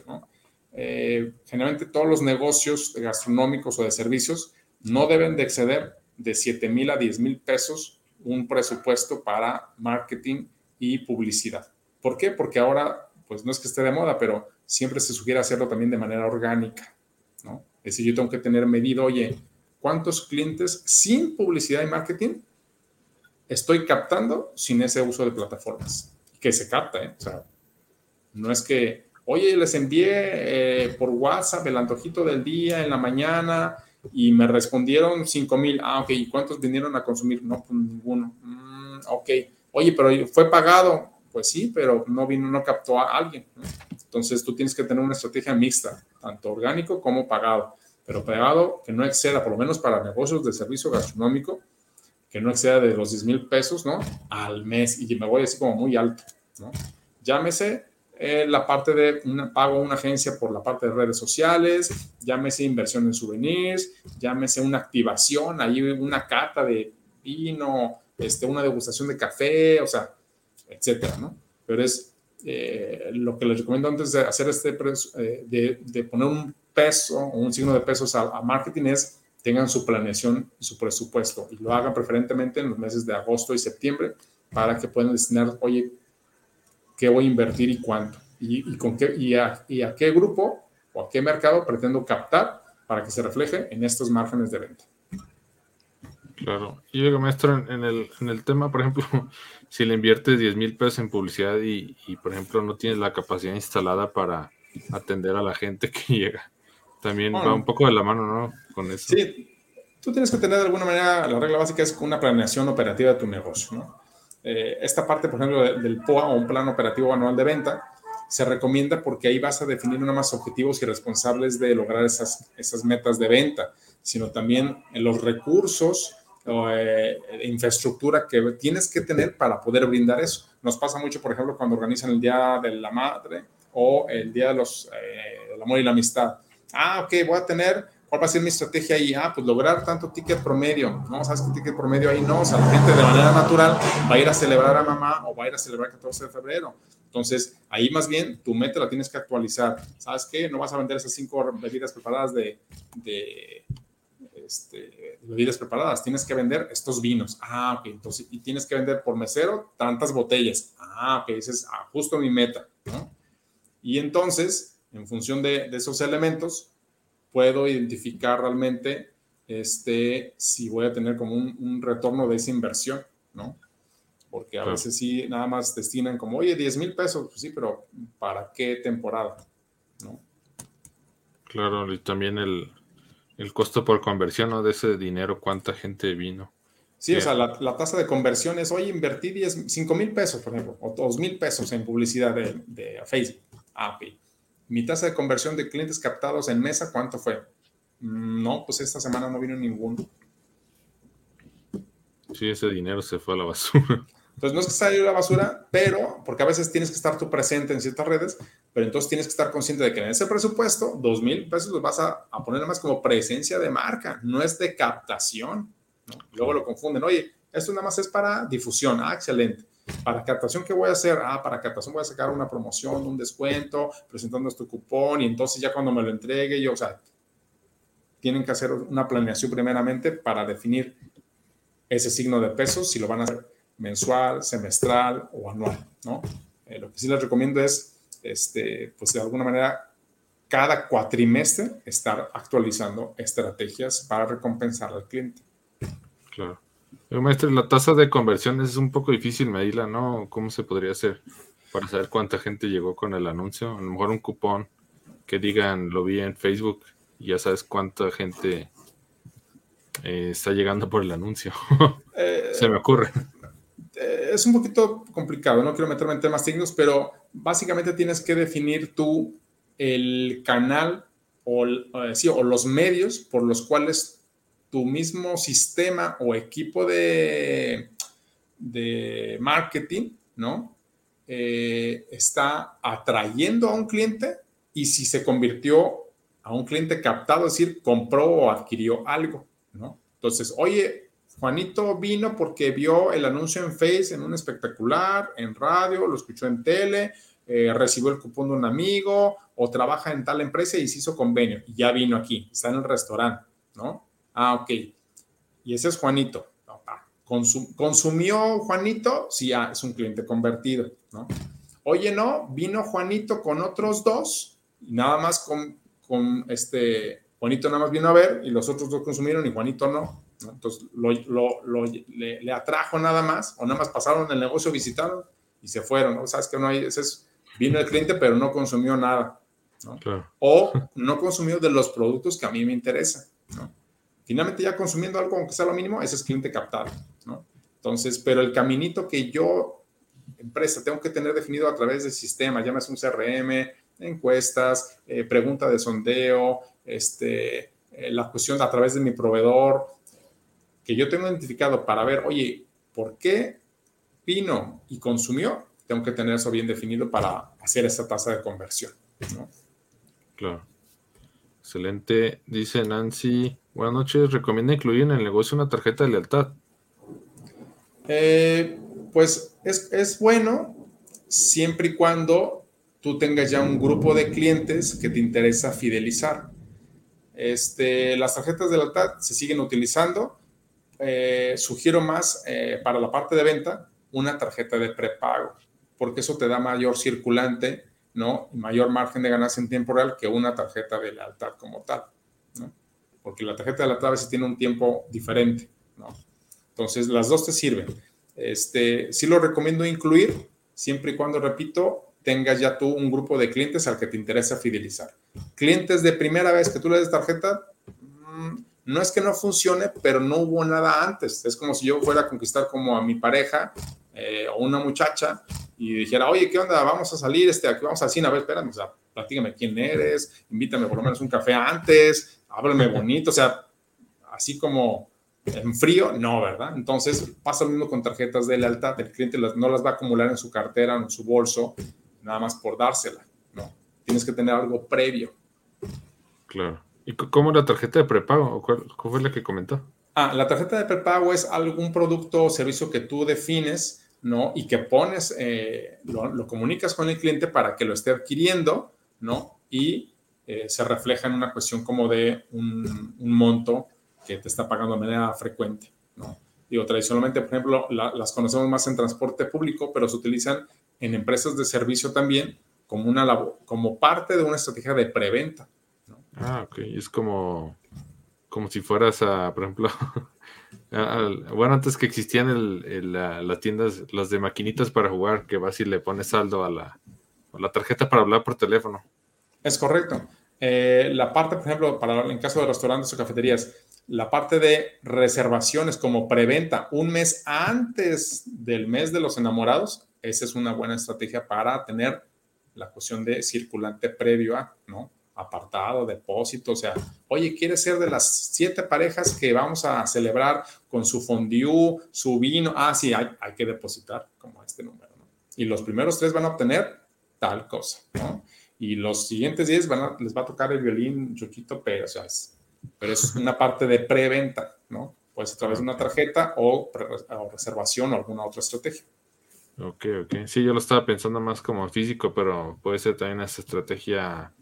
Eh, generalmente todos los negocios gastronómicos o de servicios no deben de exceder de 7 mil a 10 mil pesos un presupuesto para marketing y publicidad. ¿Por qué? Porque ahora, pues no es que esté de moda, pero siempre se sugiere hacerlo también de manera orgánica, ¿no? Es decir, yo tengo que tener medido, oye, cuántos clientes sin publicidad y marketing estoy captando sin ese uso de plataformas. Que se capta, ¿eh? O sea, no es que, oye, les envié eh, por WhatsApp el antojito del día en la mañana y me respondieron 5 mil. Ah, ok, ¿y cuántos vinieron a consumir? No, pues ninguno. Mm, ok, oye, pero fue pagado. Pues sí, pero no vino, no captó a alguien. Entonces tú tienes que tener una estrategia mixta, tanto orgánico como pagado pero pagado que no exceda, por lo menos para negocios de servicio gastronómico, que no exceda de los 10 mil pesos, ¿no? Al mes, y me voy así como muy alto, ¿no? Llámese eh, la parte de una, pago a una agencia por la parte de redes sociales, llámese inversión en souvenirs, llámese una activación, ahí una cata de vino, este, una degustación de café, o sea, etcétera, ¿no? Pero es eh, lo que les recomiendo antes de hacer este, eh, de, de poner un peso un signo de pesos a, marketing es tengan su planeación y su presupuesto y lo hagan preferentemente en los meses de agosto y septiembre para que puedan destinar, oye, ¿qué voy a invertir y cuánto? Y, con qué, y a, y, a, qué grupo o a qué mercado pretendo captar para que se refleje en estos márgenes de venta. Claro. Y luego, maestro, en el, en el tema, por ejemplo, si le inviertes 10 mil pesos en publicidad y, por ejemplo, no tienes la capacidad instalada para atender a la gente que llega, también va un poco de la mano, ¿no? Con eso. Sí, tú tienes que tener de alguna manera, la regla básica es una planeación operativa de tu negocio, ¿no? Eh, esta parte, por ejemplo, del POA o un plan operativo anual de venta, se recomienda porque ahí vas a definir no más objetivos y responsables de lograr esas, esas metas de venta, sino también los recursos o eh, infraestructura que tienes que tener para poder brindar eso. Nos pasa mucho, por ejemplo, cuando organizan el Día de la Madre o el Día de los, eh, del Amor y la Amistad. Ah, ok, voy a tener ¿Cuál va a ser mi estrategia ahí? Ah, pues lograr tanto ticket promedio. No, ¿sabes qué ticket promedio ahí? No, o sea, la gente de manera natural va a ir a celebrar a mamá o va a ir a celebrar el 14 de febrero. Entonces, ahí más bien tu meta la tienes que actualizar. ¿Sabes qué? No vas a vender esas cinco bebidas preparadas de, de este, bebidas preparadas. Tienes que vender estos vinos. Ah, ok. Entonces, y tienes que vender por mesero tantas botellas. Ah, ok. Ese es ah, justo mi meta. Y entonces, en función de, de esos elementos, puedo identificar realmente este, si voy a tener como un, retorno de esa inversión, ¿no? Porque a veces sí, nada más destinan como, oye, 10 mil pesos, pues sí, pero ¿para qué temporada? ¿no? Claro, y también el, costo por conversión ¿no? de ese dinero, cuánta gente vino. Sí, o sea, la, tasa de conversión es, oye, invertí 10, 5 mil pesos, por ejemplo, o 2 mil pesos en publicidad de, de Facebook. Ah, ok mi tasa de conversión de clientes captados en mesa, ¿cuánto fue? Mm, no, pues esta semana no vino ninguno. Sí, ese dinero se fue a la basura. Entonces no es que se a la basura, pero porque a veces tienes que estar tú presente en ciertas redes, pero entonces tienes que estar consciente de que en ese presupuesto, dos mil pesos los vas a, poner más como presencia de marca, no es de captación. Luego lo confunden, oye, esto nada más es para difusión. Ah, excelente. Para captación, ¿qué voy a hacer? Ah, para captación voy a sacar una promoción, un descuento, presentando este cupón y entonces ya cuando me lo entregue, yo, o sea, tienen que hacer una planeación primeramente para definir ese signo de pesos, si lo van a hacer mensual, semestral o anual, ¿no? Eh, lo que sí les recomiendo es, este, pues de alguna manera, cada cuatrimestre estar actualizando estrategias para recompensar al cliente. Claro. Maestro, la tasa de conversión es un poco difícil medirla, ¿no? ¿Cómo se podría hacer para saber cuánta gente llegó con el anuncio? A lo mejor un cupón que digan, lo vi en Facebook y ya sabes cuánta gente eh, está llegando por el anuncio. Eh, se me ocurre. Eh, es un poquito complicado, no quiero meterme en temas técnicos, pero básicamente tienes que definir tú el canal o, o los medios por los cuales tu mismo sistema o equipo de, de marketing, ¿no? Eh, está atrayendo a un cliente y si se convirtió a un cliente captado, es decir, compró o adquirió algo, ¿no? Entonces, oye, Juanito vino porque vio el anuncio en Face, en un espectacular, en radio, lo escuchó en tele, eh, recibió el cupón de un amigo o trabaja en tal empresa y se hizo convenio y ya vino aquí, está en el restaurante, ¿no? Ah, ok. Y ese es Juanito. ¿Consumió Juanito? Sí, ah, es un cliente convertido, ¿no? Oye, no, vino Juanito con otros dos y nada más con, con este, Juanito nada más vino a ver y los otros dos consumieron y Juanito no. Entonces lo, le, atrajo nada más o nada más pasaron el negocio, visitaron y se fueron. ¿no? Sabes que no hay, ese es, vino el cliente pero no consumió nada. ¿no? O no consumió de los productos que a mí me interesan. ¿no? Finalmente ya consumiendo algo, aunque sea lo mínimo, ese es cliente captado. Entonces, pero el caminito que yo, empresa, tengo que tener definido a través del sistema, llámese un CRM, encuestas, eh, pregunta de sondeo, este, eh, la cuestión a través de mi proveedor, que yo tengo identificado para ver, oye, ¿por qué vino y consumió? Tengo que tener eso bien definido para hacer esa tasa de conversión. Claro. Excelente. Dice Nancy, buenas noches. ¿Recomienda incluir en el negocio una tarjeta de lealtad? Eh, pues es, bueno siempre y cuando tú tengas ya un grupo de clientes que te interesa fidelizar. Este, las tarjetas de lealtad se siguen utilizando. Eh, sugiero más eh, para la parte de venta una tarjeta de prepago, porque eso te da mayor circulante ¿no? mayor margen de ganancia en tiempo real que una tarjeta de lealtad como tal. Porque la tarjeta de lealtad a veces tiene un tiempo diferente, ¿no? Entonces, las dos te sirven. Este, sí lo recomiendo incluir, siempre y cuando, repito, tengas ya tú un grupo de clientes al que te interesa fidelizar. Clientes de primera vez que tú le des tarjeta, mm, no es que no funcione, pero no hubo nada antes. Es como si yo fuera a conquistar como a mi pareja eh, o una muchacha y dijera, oye, ¿qué onda? Vamos a salir, este, aquí vamos al cine, a ver, espérame, o sea, platícame quién eres, invítame por lo menos un café antes, háblame bonito, o sea, así como en frío, no, ¿verdad? Entonces pasa lo mismo con tarjetas de lealtad, el cliente no las va a acumular en su cartera en su bolso, nada más por dársela, no, tienes que tener algo previo. Claro. ¿Y cómo la tarjeta de prepago? ¿Cuál, fue la que comentó? Ah, la tarjeta de prepago es algún producto o servicio que tú defines, ¿no? Y que pones, eh, lo, comunicas con el cliente para que lo esté adquiriendo, ¿no? Y eh, se refleja en una cuestión como de un, monto que te está pagando de manera frecuente, ¿no? Digo, tradicionalmente, por ejemplo, las conocemos más en transporte público, pero se utilizan en empresas de servicio también como, una como parte de una estrategia de preventa. Ah, ok. Es como, como si fueras a, por ejemplo, bueno, antes que existían el, las tiendas, las de maquinitas para jugar, que vas y le pones saldo a la, la tarjeta para hablar por teléfono. Es correcto. Eh, la parte, por ejemplo, para en caso de restaurantes o cafeterías, la parte de reservaciones como preventa un mes antes del mes de los enamorados, esa es una buena estrategia para tener la cuestión de circulante previo a, ¿no? apartado, depósito, o sea, oye, ¿quieres ser de las siete parejas que vamos a celebrar con su fondue, su vino? Ah, sí, hay, que depositar como este número, ¿no? Y los primeros tres van a obtener tal cosa, ¿no? Y los siguientes diez van les va a tocar el violín Chuchito pero es una parte de preventa, ¿no? Pues a través de una tarjeta o, o reservación o alguna otra estrategia. Ok, ok. Sí, yo lo estaba pensando más como físico, pero puede ser también esa estrategia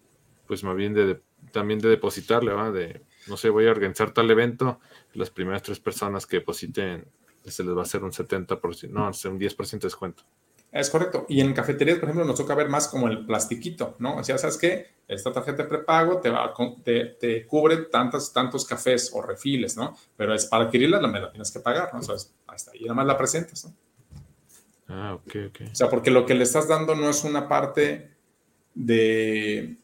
pues más bien de, también de depositarle, ¿va? De, no sé, voy a organizar tal evento, las primeras tres personas que depositen se les va a hacer un 70%, no, un 10% de descuento. Es correcto. Y en cafeterías, por ejemplo, nos toca ver más como el plastiquito, ¿no? O sea, ¿sabes qué? Esta tarjeta de prepago te, va, te, te cubre tantos, tantos cafés o refiles, ¿no? Pero es para adquirirla, la, la tienes que pagar, ¿no? O sea, hasta ahí nada más la presentas, ¿no? Ah, ok, ok. O sea, porque lo que le estás dando no es una parte de,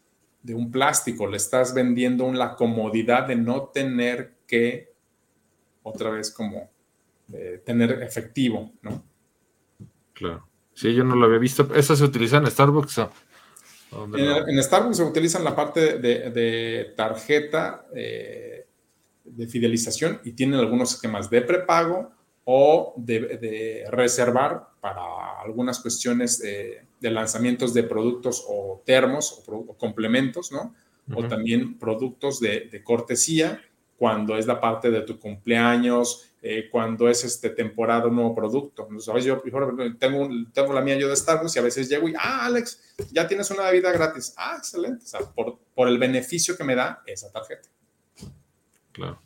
de un plástico, le estás vendiendo la comodidad de no tener que, otra vez como, eh, tener efectivo, ¿no? Claro. Sí, yo no lo había visto. ¿Eso se utiliza en Starbucks? En, Starbucks se utiliza en la parte de, tarjeta eh, de fidelización y tienen algunos esquemas de prepago o de, reservar para algunas cuestiones de, lanzamientos de productos o termos o, complementos, ¿no? O también productos de, cortesía cuando es la parte de tu cumpleaños, eh, cuando es este temporada un nuevo producto. ¿Sabes? Yo tengo, tengo la mía yo de Starbucks y a veces llego y, ah, Alex, ya tienes una bebida gratis. Ah, excelente. O sea, por, por el beneficio que me da esa tarjeta. Claro.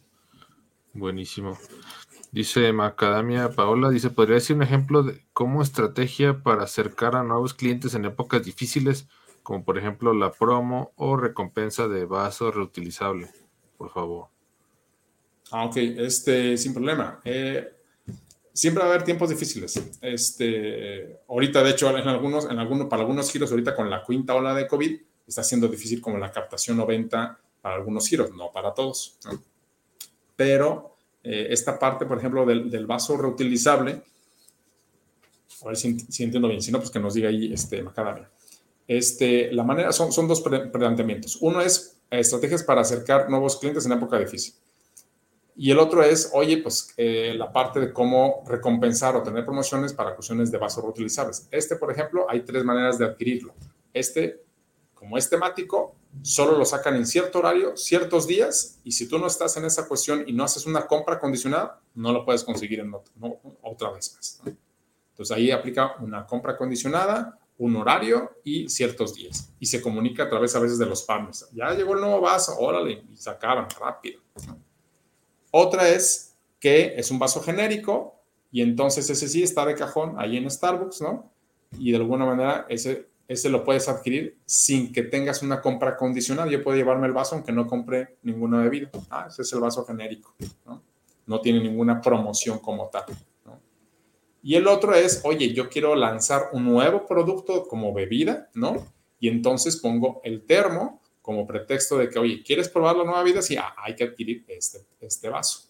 Buenísimo. Dice Macadamia Paola, dice, ¿podría decir un ejemplo de cómo estrategia para acercar a nuevos clientes en épocas difíciles, como por ejemplo la promo o recompensa de vaso reutilizable? Por favor. Ah, ok, este, sin problema. Eh, siempre va a haber tiempos difíciles. Este, ahorita, de hecho, en algunos, en algunos, para algunos giros, ahorita con la quinta ola de COVID, está siendo difícil como la captación o venta para algunos giros, no para todos. Pero eh, esta parte, por ejemplo, del, vaso reutilizable, a ver si, entiendo bien, si no, pues que nos diga ahí este, Macadamia. Este, la manera, son, son dos planteamientos. Uno es estrategias para acercar nuevos clientes en época difícil. Y el otro es, oye, pues eh, la parte de cómo recompensar o tener promociones para cuestiones de vasos reutilizables. Este, por ejemplo, hay tres maneras de adquirirlo. Este, como es temático, solo lo sacan en cierto horario, ciertos días, y si tú no estás en esa cuestión y no haces una compra condicionada, no lo puedes conseguir otra vez más. Entonces ahí aplica una compra condicionada, un horario y ciertos días. Y se comunica a través a veces de los partners. Ya llegó el nuevo vaso, órale, y sacaban rápido. Otra es que es un vaso genérico y entonces ese sí está de cajón ahí en Starbucks, ¿no? Y de alguna manera ese ese lo puedes adquirir sin que tengas una compra condicional. Yo puedo llevarme el vaso aunque no compre ninguna bebida. Ah, ese es el vaso genérico. No, no tiene ninguna promoción como tal. Y el otro es, oye, yo quiero lanzar un nuevo producto como bebida, ¿no? Y entonces pongo el termo como pretexto de que, oye, ¿quieres probar la nueva bebida? Sí, ah, hay que adquirir este, este vaso.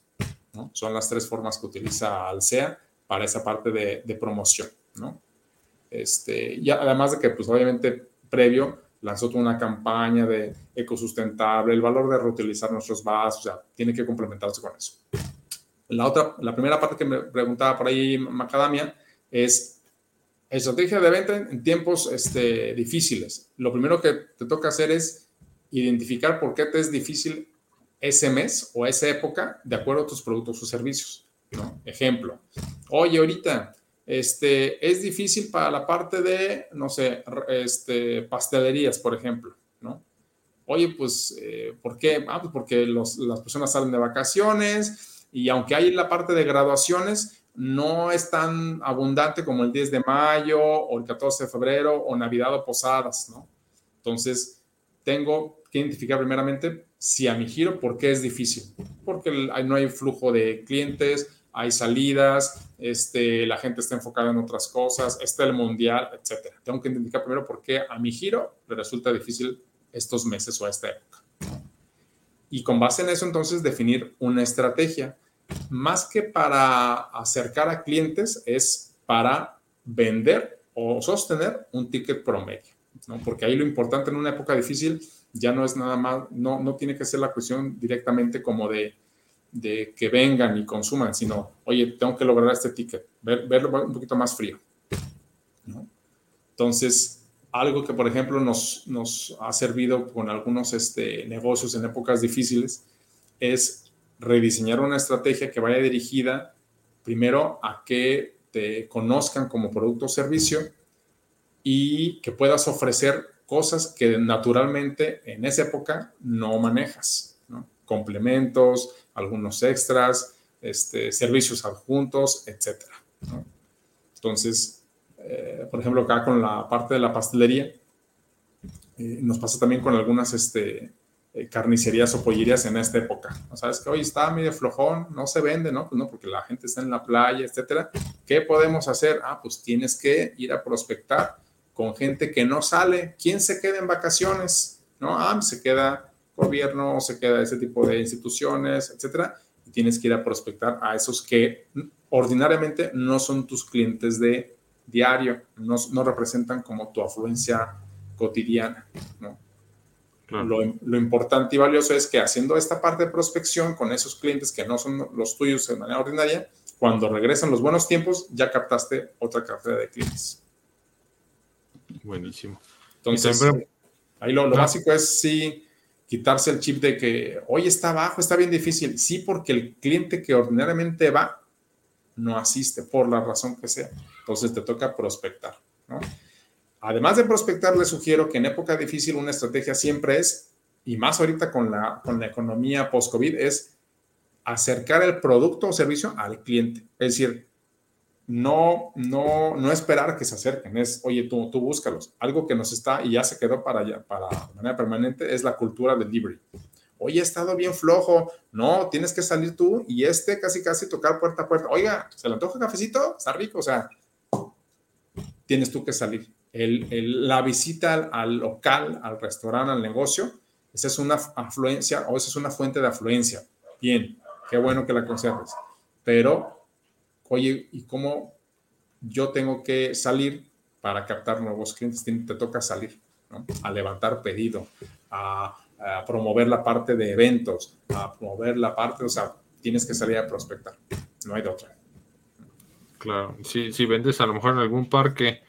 Son las tres formas que utiliza Alsea para esa parte de, de promoción, ¿no? Este, y además de que, pues obviamente, previo lanzó toda una campaña de ecosustentable, el valor de reutilizar nuestros vasos, o sea, tiene que complementarse con eso. La otra, la primera parte que me preguntaba por ahí Macadamia es estrategia de venta en tiempos este, difíciles. Lo primero que te toca hacer es identificar por qué te es difícil ese mes o esa época de acuerdo a tus productos o servicios. ¿no? Ejemplo, oye, ahorita este, es difícil para la parte de, no sé, este, pastelerías, por ejemplo, ¿no? Oye, pues, eh, ¿por qué? Ah, pues porque las personas salen de vacaciones y aunque hay la parte de graduaciones, no es tan abundante como el 10 de mayo o el 14 de febrero o Navidad o Posadas, ¿no? Entonces, tengo que identificar primeramente si a mi giro, ¿por qué es difícil? Porque no hay flujo de clientes, hay salidas, este, la gente está enfocada en otras cosas, está el mundial, etcétera. Tengo que identificar primero por qué a mi giro le resulta difícil estos meses o esta época. Y con base en eso, entonces, definir una estrategia. Más que para acercar a clientes, es para vender o sostener un ticket promedio. ¿no? Porque ahí lo importante en una época difícil ya no es nada más, no, no tiene que ser la cuestión directamente como de de que vengan y consuman, sino, oye, tengo que lograr este ticket, verlo un poquito más frío. Entonces, algo que, por ejemplo, nos, nos ha servido con algunos este, negocios en épocas difíciles es rediseñar una estrategia que vaya dirigida primero a que te conozcan como producto o servicio y que puedas ofrecer cosas que naturalmente en esa época no manejas, complementos, algunos extras, este, servicios adjuntos, etc. Entonces, eh, por ejemplo, acá con la parte de la pastelería, eh, nos pasa también con algunas este, eh, carnicerías o pollerías en esta época. ¿no? Sabes que hoy está medio flojón, no se vende, ¿no? Pues no, porque la gente está en la playa, etcétera. ¿Qué podemos hacer? Ah, pues tienes que ir a prospectar con gente que no sale. ¿Quién se queda en vacaciones? ¿No? Ah, se queda gobierno, se queda ese tipo de instituciones, etcétera, y tienes que ir a prospectar a esos que ordinariamente no son tus clientes de diario, no, no representan como tu afluencia cotidiana, ¿no? Lo, lo, importante y valioso es que haciendo esta parte de prospección con esos clientes que no son los tuyos de manera ordinaria, cuando regresan los buenos tiempos, ya captaste otra cartera de clientes. Buenísimo. Entonces, ahí lo, lo básico es sí quitarse el chip de que hoy está bajo, está bien difícil. Sí, porque el cliente que ordinariamente va no asiste por la razón que sea. Entonces te toca prospectar. Además de prospectar, les sugiero que en época difícil una estrategia siempre es, y más ahorita con la, con la economía post-COVID, es acercar el producto o servicio al cliente. Es decir, no, no, no esperar que se acerquen, es, oye, tú, tú búscalos. Algo que nos está y ya se quedó para, allá, para de manera permanente es la cultura del delivery. Oye, he estado bien flojo. No, tienes que salir tú y este casi, casi tocar puerta a puerta. Oiga, ¿se le antoja cafecito? Está rico. O sea, tienes tú que salir. El, la visita al, al, local, al restaurante, al negocio, esa es una afluencia o esa es una fuente de afluencia. Bien, qué bueno que la conserves. Pero oye, ¿y cómo yo tengo que salir para captar nuevos clientes? Te toca salir, ¿no? A levantar pedido, a, promover la parte de eventos, a promover la parte, o sea, tienes que salir a prospectar, no hay de otra. Claro, si, si vendes a lo mejor en algún parque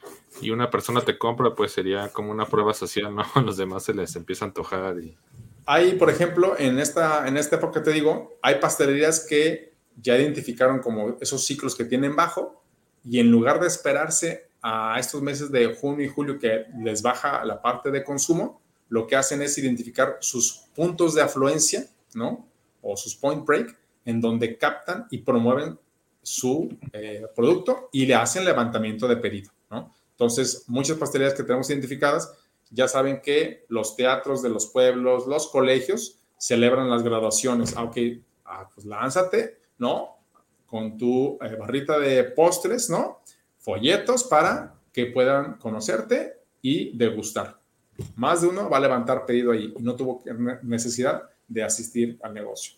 y una persona te compra, pues sería como una prueba social, ¿no? A los demás se les empieza a antojar y... Hay, por ejemplo, en esta, en esta época te digo, hay pastelerías que ya identificaron como esos ciclos que tienen bajo y en lugar de esperarse a estos meses de junio y julio que les baja la parte de consumo, lo que hacen es identificar sus puntos de afluencia, ¿no? O sus point break, en donde captan y promueven su eh, producto y le hacen levantamiento de pedido, ¿no? Entonces, muchas pastelerías que tenemos identificadas ya saben que los teatros de los pueblos, los colegios celebran las graduaciones, aunque, ah, pues lánzate, ¿no? Con tu eh, barrita de postres, ¿no? Folletos para que puedan conocerte y degustar. Más de uno va a levantar pedido ahí y no tuvo necesidad de asistir al negocio.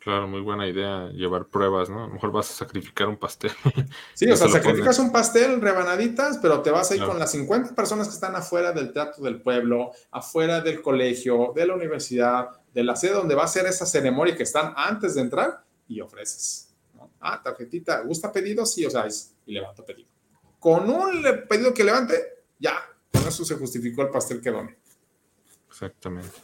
Claro, muy buena idea llevar pruebas, ¿no? A lo mejor vas a sacrificar un pastel. Sí, o sea, sacrificas un pastel, rebanaditas, pero te vas ahí con las 50 personas que están afuera del teatro del pueblo, afuera del colegio, de la universidad, de la sede donde va a ser esa ceremonia que están antes de entrar y ofreces. Ah, tarjetita, ¿gusta pedido? Sí, o sea, y levanta pedido. Con un pedido que levante, ya, con eso se justificó el pastel que done. Exactamente.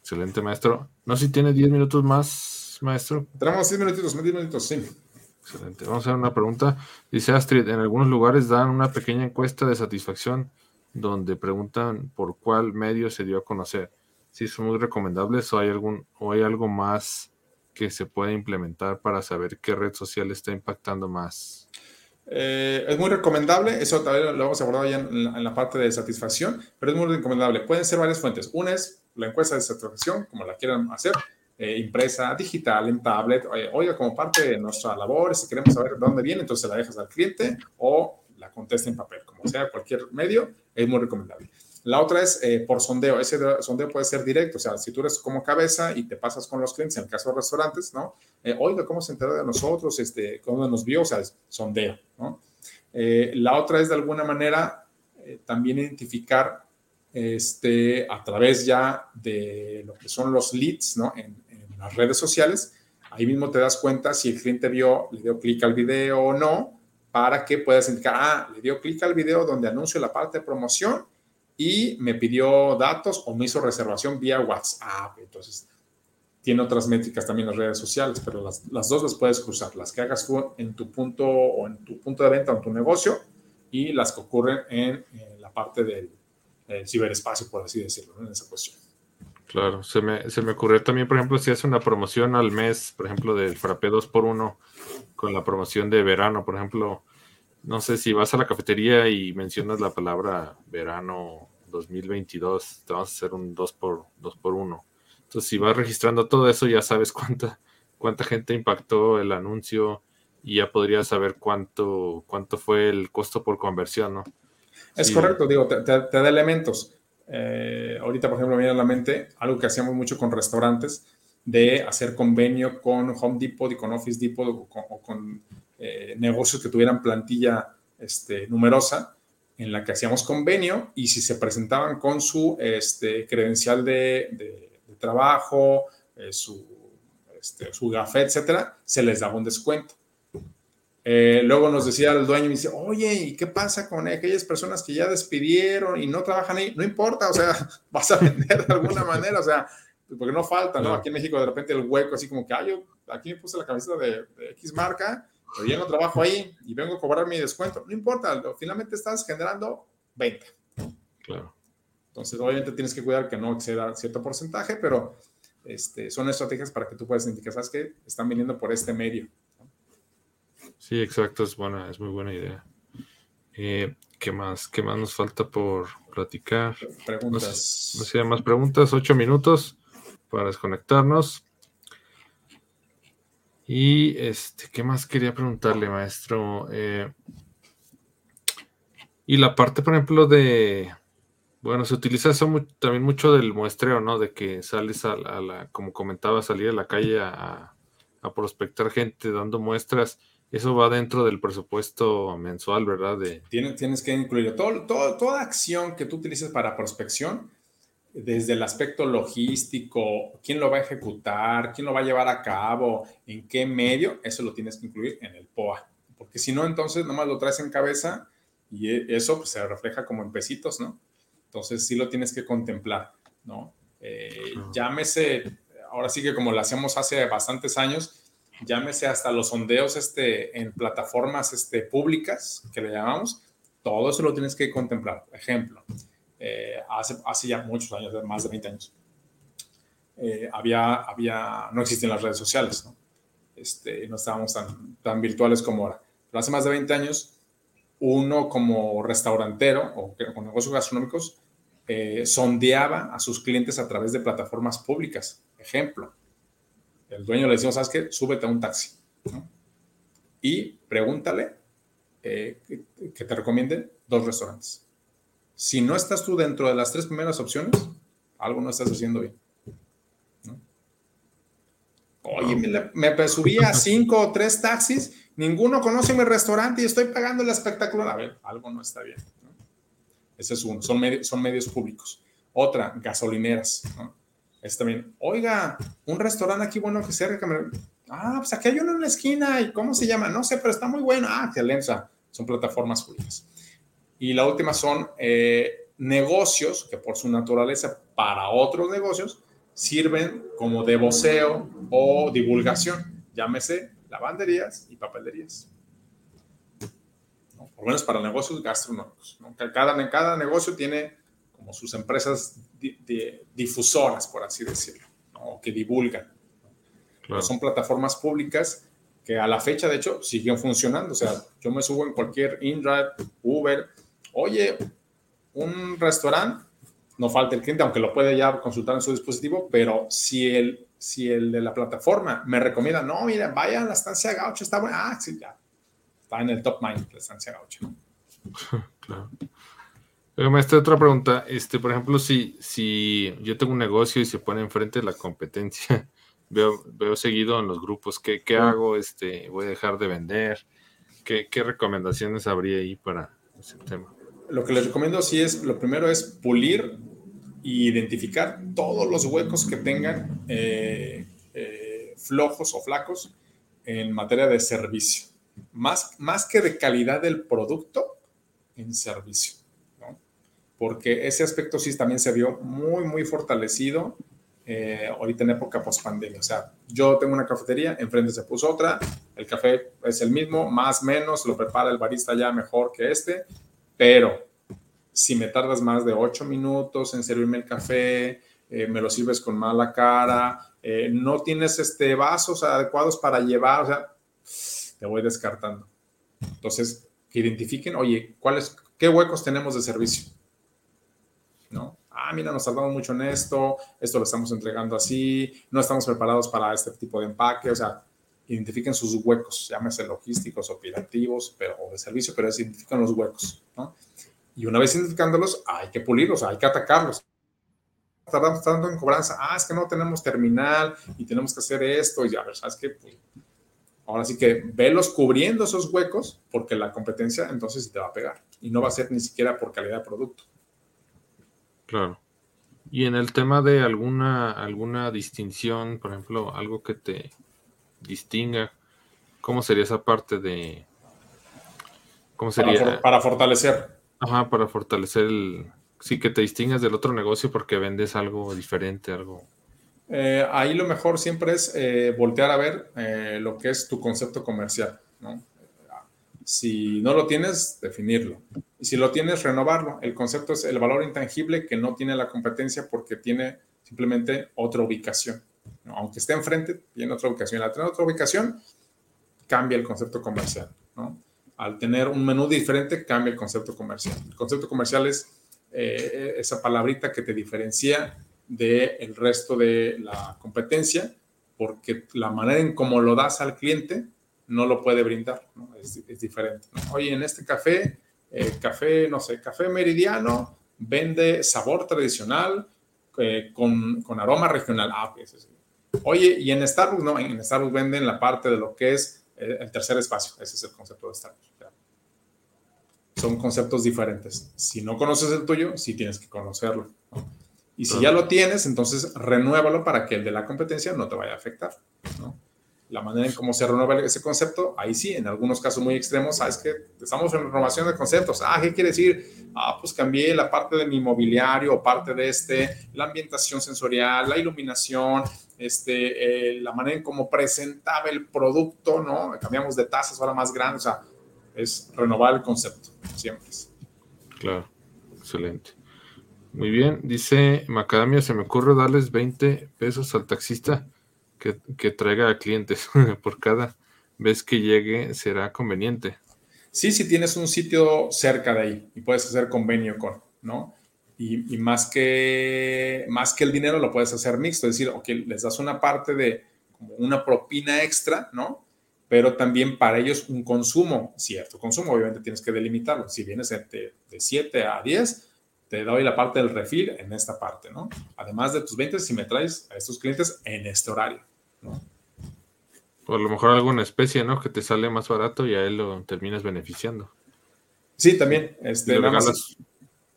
Excelente, maestro. No sé si tiene 10 minutos más maestro? Tenemos 10 minutitos, 10 minutos, sí. Excelente. Vamos a hacer una pregunta. Dice Astrid, en algunos lugares dan una pequeña encuesta de satisfacción donde preguntan por cuál medio se dio a conocer. Si son muy recomendables o hay, algún, o hay algo más que se puede implementar para saber qué red social está impactando más. Eh, es muy recomendable, eso también lo hemos abordado ya en la, en la, parte de satisfacción, pero es muy recomendable. Pueden ser varias fuentes. Una es la encuesta de satisfacción, como la quieran hacer, eh, impresa digital, en tablet. Oiga, como parte de nuestra labor, si queremos saber de dónde viene, entonces la dejas al cliente o la contesta en papel, como sea, cualquier medio, es muy recomendable. La otra es eh, por sondeo. Ese sondeo puede ser directo, o sea, si tú eres como cabeza y te pasas con los clientes, en el caso de restaurantes, ¿no? Eh, oiga, ¿cómo se enteró de nosotros? Este, ¿Cómo nos vio? O sea, es sondeo, ¿no? la otra es de alguna manera también identificar este, a través ya de lo que son los leads, ¿no? En, las redes sociales, ahí mismo te das cuenta si el cliente vio, le dio clic al video o no, para que puedas indicar, ah, le dio clic al video donde anuncio la parte de promoción y me pidió datos o me hizo reservación vía WhatsApp. Entonces, tiene otras métricas también las redes sociales, pero las, las, dos las puedes cruzar, las que hagas en tu punto o en tu punto de venta o en tu negocio y las que ocurren en, en la parte del ciberespacio, por así decirlo, en esa cuestión. Claro, se me, se me ocurrió también, por ejemplo, si hace una promoción al mes, por ejemplo, del frappé 2x1 con la promoción de verano, por ejemplo, no sé si vas a la cafetería y mencionas la palabra verano 2022, te vamos a hacer un 2 por 2 por 1. Entonces, si vas registrando todo eso, ya sabes cuánta, cuánta gente impactó el anuncio y ya podrías saber cuánto, cuánto fue el costo por conversión, ¿no? Es correcto, digo, te, te da elementos eh, ahorita, por ejemplo, me viene a la mente algo que hacíamos mucho con restaurantes, de hacer convenio con Home Depot y con Office Depot o con, eh, negocios que tuvieran plantilla este, numerosa, en la que hacíamos convenio y si se presentaban con su este, credencial de, trabajo, eh, su, este, su gafet, etcétera, se les daba un descuento. Eh, luego nos decía el dueño, y dice, oye, ¿y qué pasa con aquellas personas que ya despidieron y no trabajan ahí? No importa, o sea, vas a vender de alguna manera, o sea, porque no falta, ¿no? Aquí en México de repente el hueco así como que, ah, yo aquí me puse la camiseta de, X marca, pero ya no trabajo ahí y vengo a cobrar mi descuento. No importa, finalmente estás generando 20. Claro. Entonces, obviamente tienes que cuidar que no exceda cierto porcentaje, pero este, son estrategias para que tú puedas indicar, ¿sabes qué? Están viniendo por este medio. Sí, exacto, es buena, es muy buena idea. Eh, ¿Qué más? ¿Qué más nos falta por platicar? Preguntas. No, sé, más preguntas, ocho minutos para desconectarnos. Y este, ¿qué más quería preguntarle, maestro? Eh, y la parte, por ejemplo, de, bueno, se utiliza eso también mucho del muestreo, ¿no? De que sales a la, como comentaba, salir a la calle a, a prospectar gente dando muestras eso va dentro del presupuesto mensual, ¿verdad? Tienes, tienes que incluir todo, toda acción que tú utilices para prospección, desde el aspecto logístico, quién lo va a ejecutar, quién lo va a llevar a cabo, en qué medio, eso lo tienes que incluir en el POA. Porque si no, entonces nomás lo traes en cabeza y e, eso pues, se refleja como en pesitos, ¿no? Entonces sí lo tienes que contemplar, ¿no? Eh, llámese, ahora sí que como lo hacíamos hace bastantes años, llámese hasta los sondeos este, en plataformas este, públicas, que le llamamos, todo eso lo tienes que contemplar. Ejemplo, eh, hace, hace ya muchos años, más de 20 años, eh, había, había, no existían las redes sociales, ¿no? Este, no estábamos tan, tan virtuales como ahora. Pero hace más de 20 años, uno como restaurantero o con negocios gastronómicos eh, sondeaba a sus clientes a través de plataformas públicas. Ejemplo, el dueño le decimos, ¿sabes qué? Súbete a un taxi. Y pregúntale eh, que, te recomiende dos restaurantes. Si no estás tú dentro de las tres primeras opciones, algo no estás haciendo bien. Oye, me, me subí a cinco o tres taxis, ninguno conoce mi restaurante y estoy pagando el espectacular. A ver, algo no está bien. Ese es uno, son, son medios públicos. Otra, gasolineras. ¿no? Es también, oiga, un restaurante aquí bueno que cerca. Ah, pues aquí hay uno en la esquina. ¿Y cómo se llama? No sé, pero está muy bueno. Ah, excelente. Son plataformas públicas. Y la última son eh, negocios que por su naturaleza para otros negocios sirven como de voceo o divulgación. Llámese lavanderías y papelerías. Por lo menos para negocios gastronómicos. Cada, cada negocio tiene como sus empresas difusoras, por así decirlo, o que divulgan. Son plataformas públicas que a la fecha, de hecho, siguen funcionando. O sea, yo me subo en cualquier InDrive, Uber. Oye, un restaurante, no falta el cliente, aunque lo puede ya consultar en su dispositivo, pero si el, si el de la plataforma me recomienda, no, mira, vaya a la estancia Gaucho, está buena. Ah, sí, ya. Está en el top mind la estancia Gaucho. claro. Oiga, esta otra pregunta. Este, por ejemplo, si, si yo tengo un negocio y se pone enfrente de la competencia, veo, veo seguido en los grupos, ¿qué, qué hago? Este, ¿Voy a dejar de vender? ¿Qué, ¿Qué, recomendaciones habría ahí para ese tema? Lo que les recomiendo sí es, lo primero es pulir e identificar todos los huecos que tengan eh, eh, flojos o flacos en materia de servicio. Más, más que de calidad del producto, en servicio porque ese aspecto sí también se vio muy, muy fortalecido eh, ahorita en época post-pandemia. O sea, yo tengo una cafetería, enfrente se puso otra, el café es el mismo, más menos, lo prepara el barista ya mejor que este, pero si me tardas más de ocho minutos en servirme el café, eh, me lo sirves con mala cara, eh, no tienes este, vasos adecuados para llevar, o sea, te voy descartando. Entonces, que identifiquen, oye, ¿cuáles, ¿qué huecos tenemos de servicio? ¿no? Ah, mira, nos tardamos mucho en esto, esto lo estamos entregando así, no estamos preparados para este tipo de empaque, o sea, identifiquen sus huecos, llámese logísticos, operativos pero, o de servicio, pero identifican los huecos, ¿no? Y una vez identificándolos, hay que pulirlos, hay que atacarlos. Tardamos tanto en cobranza, ah, es que no tenemos terminal y tenemos que hacer esto, y ya, ¿sabes qué? Pues, ahora sí que velos cubriendo esos huecos, porque la competencia entonces te va a pegar, y no va a ser ni siquiera por calidad de producto. Claro. Y en el tema de alguna, alguna distinción, por ejemplo, algo que te distinga, ¿cómo sería esa parte de... ¿Cómo sería? Para, fortalecer. Ajá, para fortalecer el... Sí, que te distingas del otro negocio porque vendes algo diferente, algo... Eh, ahí lo mejor siempre es eh, voltear a ver eh, lo que es tu concepto comercial, ¿no? Si no lo tienes, definirlo. Y si lo tienes, renovarlo. El concepto es el valor intangible que no tiene la competencia porque tiene simplemente otra ubicación. Aunque esté enfrente, tiene otra ubicación. Al tener otra ubicación, cambia el concepto comercial. Al tener un menú diferente, cambia el concepto comercial. El concepto comercial es eh, esa palabrita que te diferencia del resto de la competencia, porque la manera en cómo lo das al cliente no lo puede brindar, es, diferente. Oye, en este café, eh, café, no sé, café meridiano, vende sabor tradicional eh, con, aroma regional. Ah, pues, Oye, y en Starbucks, no, en Starbucks venden la parte de lo que es eh, el tercer espacio. Ese es el concepto de Starbucks. Son conceptos diferentes. Si no conoces el tuyo, sí tienes que conocerlo. Y si ya lo tienes, entonces renuévalo para que el de la competencia no te vaya a afectar. ¿no? La manera en cómo se renueva ese concepto, ahí sí, en algunos casos muy extremos, sabes que estamos en renovación de conceptos. Ah, ¿qué quiere decir? Ah, pues cambié la parte de mi mobiliario o parte de este, la ambientación sensorial, la iluminación, este, eh, la manera en cómo presentaba el producto, ¿no? Cambiamos de tazas ahora más grandes, o sea, es renovar el concepto, siempre. Claro, excelente. Muy bien, dice Macadamia, se me ocurre darles 20 pesos al taxista que, traiga a clientes por cada vez que llegue será conveniente. Sí, si tienes un sitio cerca de ahí y puedes hacer convenio con, ¿no? Y, más, que, más que el dinero lo puedes hacer mixto, es decir, ok, les das una parte de una propina extra, ¿no? Pero también para ellos un consumo, cierto consumo, obviamente tienes que delimitarlo. Si vienes de, de 7 a 10, te doy la parte del refil en esta parte, ¿no? Además de tus ventas, si me traes a estos clientes en este horario, ¿no? O a lo mejor alguna especie, ¿no? Que te sale más barato y a él lo terminas beneficiando. Sí, también. Este,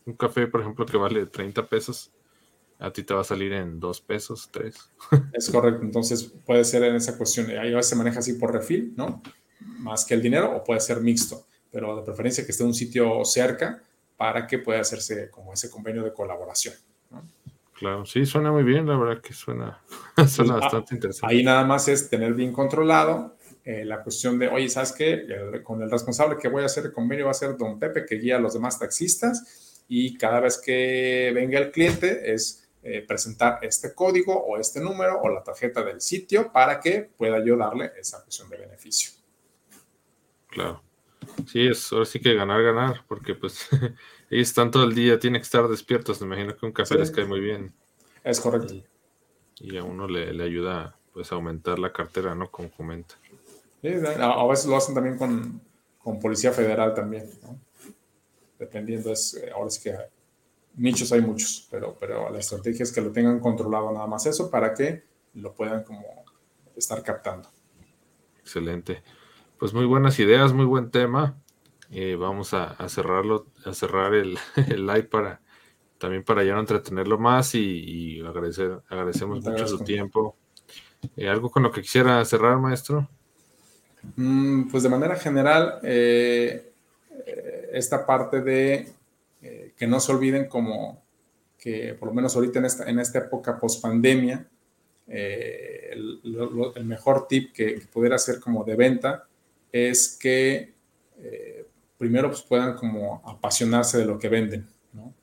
un café, por ejemplo, que vale 30 pesos, a ti te va a salir en 2 pesos, 3. Es correcto. Entonces puede ser en esa cuestión. Ahí a veces se maneja así por refil, ¿no? Más que el dinero, o puede ser mixto. Pero de preferencia que esté en un sitio cerca para que pueda hacerse como ese convenio de colaboración. Claro, sí, suena muy bien, la verdad que suena, suena ah, bastante interesante. Ahí nada más es tener bien controlado eh, la cuestión de, oye, ¿sabes qué? con el responsable que voy a hacer el convenio va a ser don Pepe, que guía a los demás taxistas, y cada vez que venga el cliente es eh, presentar este código o este número o la tarjeta del sitio para que pueda yo darle esa cuestión de beneficio. Claro. Sí, es ahora sí que ganar, ganar, porque pues ellos están todo el día, tienen que estar despiertos. Me imagino que un café les cae muy bien. Es correcto. Y, a uno le, ayuda pues a aumentar la cartera, ¿no? Como comenta. a, veces lo hacen también con, Policía Federal también, ¿no? Dependiendo, es, eh, ahora sí que nichos hay muchos, pero, pero la estrategia es que lo tengan controlado nada más eso para que lo puedan como estar captando. Excelente. Pues muy buenas ideas, muy buen tema. Eh, vamos a, cerrarlo, a cerrar el, live para también para ya no entretenerlo más y, agradecer, agradecemos mucho su tiempo. Eh, ¿Algo con lo que quisiera cerrar, maestro? Mm, pues de manera general, eh, esta parte de que no se olviden como que por lo menos ahorita en esta, en esta época post pandemia, el, mejor tip que, que pudiera ser como de venta es que eh, primero pues, puedan como apasionarse de lo que venden, ¿no?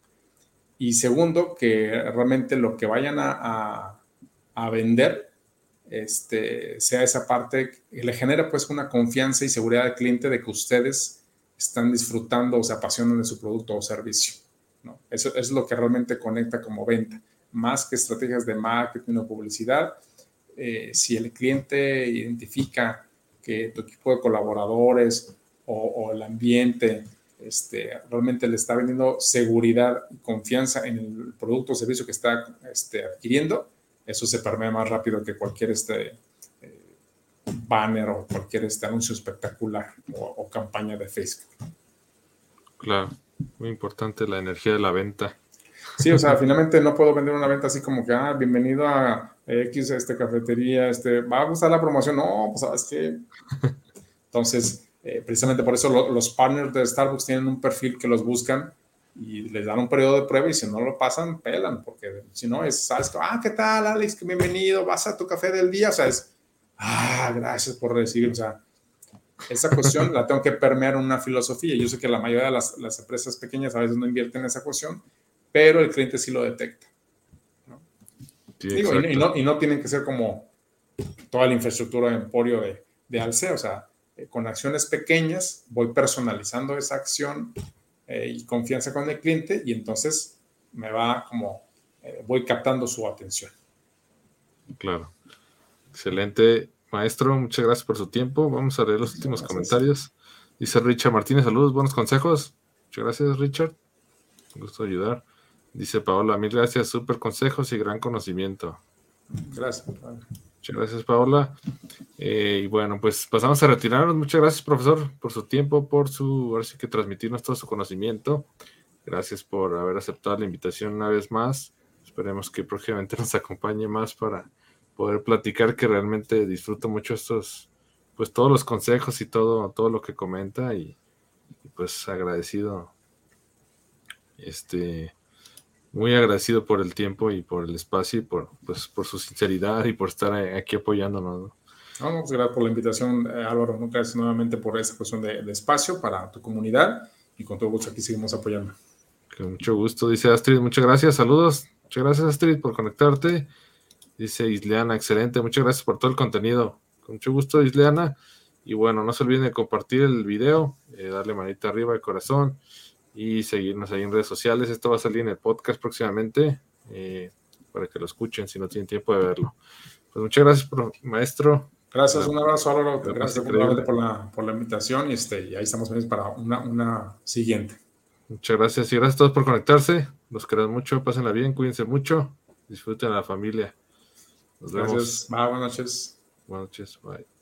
Y segundo, que realmente lo que vayan a, vender este, sea esa parte que le genera pues una confianza y seguridad al cliente de que ustedes están disfrutando o se apasionan de su producto o servicio. ¿no? Eso, es lo que realmente conecta como venta, más que estrategias de marketing o publicidad. Eh, si el cliente identifica que tu equipo de colaboradores o, el ambiente este, realmente le está vendiendo seguridad y confianza en el producto o servicio que está este, adquiriendo, eso se permea más rápido que cualquier este, eh, banner o cualquier este anuncio espectacular o, campaña de Facebook. Claro, muy importante la energía de la venta. Sí, o sea, finalmente no puedo vender una venta así como que, ah, bienvenido a X, este, cafetería, este, va a gustar la promoción. No, pues sabes que. Entonces, eh, precisamente por eso los partners de Starbucks tienen un perfil que los buscan y les dan un periodo de prueba y si no lo pasan, pelan, porque si no es, sabes, ah, ¿qué tal, Alex? Bienvenido, vas a tu café del día, o sea, es, ah, gracias por recibir, o sea, esa cuestión la tengo que permear en una filosofía. Yo sé que la mayoría de las, las empresas pequeñas a veces no invierten en esa cuestión, pero el cliente sí lo detecta y, no, tienen que ser como toda la infraestructura de emporio de, de Alce, o sea, eh, con acciones pequeñas voy personalizando esa acción eh, y confianza con el cliente y entonces me va como, eh, voy captando su atención. Claro. Excelente, maestro. Muchas gracias por su tiempo. Vamos a leer los últimos comentarios. Dice Richard Martínez, saludos, buenos consejos. Muchas gracias, Richard. Un gusto ayudar. Dice Paola, mil gracias, súper consejos y gran conocimiento. Gracias. Muchas gracias, Paola. Eh, y bueno, pues pasamos a retirarnos. Muchas gracias, profesor, por su tiempo, por su, ahora sí que transmitirnos todo su conocimiento. Gracias por haber aceptado la invitación una vez más. Esperemos que próximamente nos acompañe más para poder platicar, que realmente disfruto mucho estos, pues todos los consejos y todo, todo lo que comenta y, y pues agradecido este muy agradecido por el tiempo y por el espacio y por, pues, por su sinceridad y por estar aquí apoyándonos. ¿no? No, pues, gracias por la invitación, eh, Álvaro. Gracias nuevamente por esa cuestión de, espacio para tu comunidad y con todo gusto aquí seguimos apoyando. Con mucho gusto, dice Astrid. Muchas gracias, saludos. Muchas gracias, Astrid, por conectarte. Dice Isleana, excelente. Muchas gracias por todo el contenido. Con mucho gusto, Isleana. Y bueno, no se olviden de compartir el video, eh, darle manita arriba de corazón y seguirnos ahí en redes sociales. Esto va a salir en el podcast próximamente eh, para que lo escuchen si no tienen tiempo de verlo. Pues muchas gracias, maestro. Gracias, un abrazo, Álvaro. Gracias por la, por la, invitación y, este, y ahí estamos para una, una siguiente. Muchas gracias y gracias a todos por conectarse. Los queremos mucho, pásenla bien, cuídense mucho, disfruten a la familia. Nos gracias. vemos. buenas noches. Buenas noches, bye.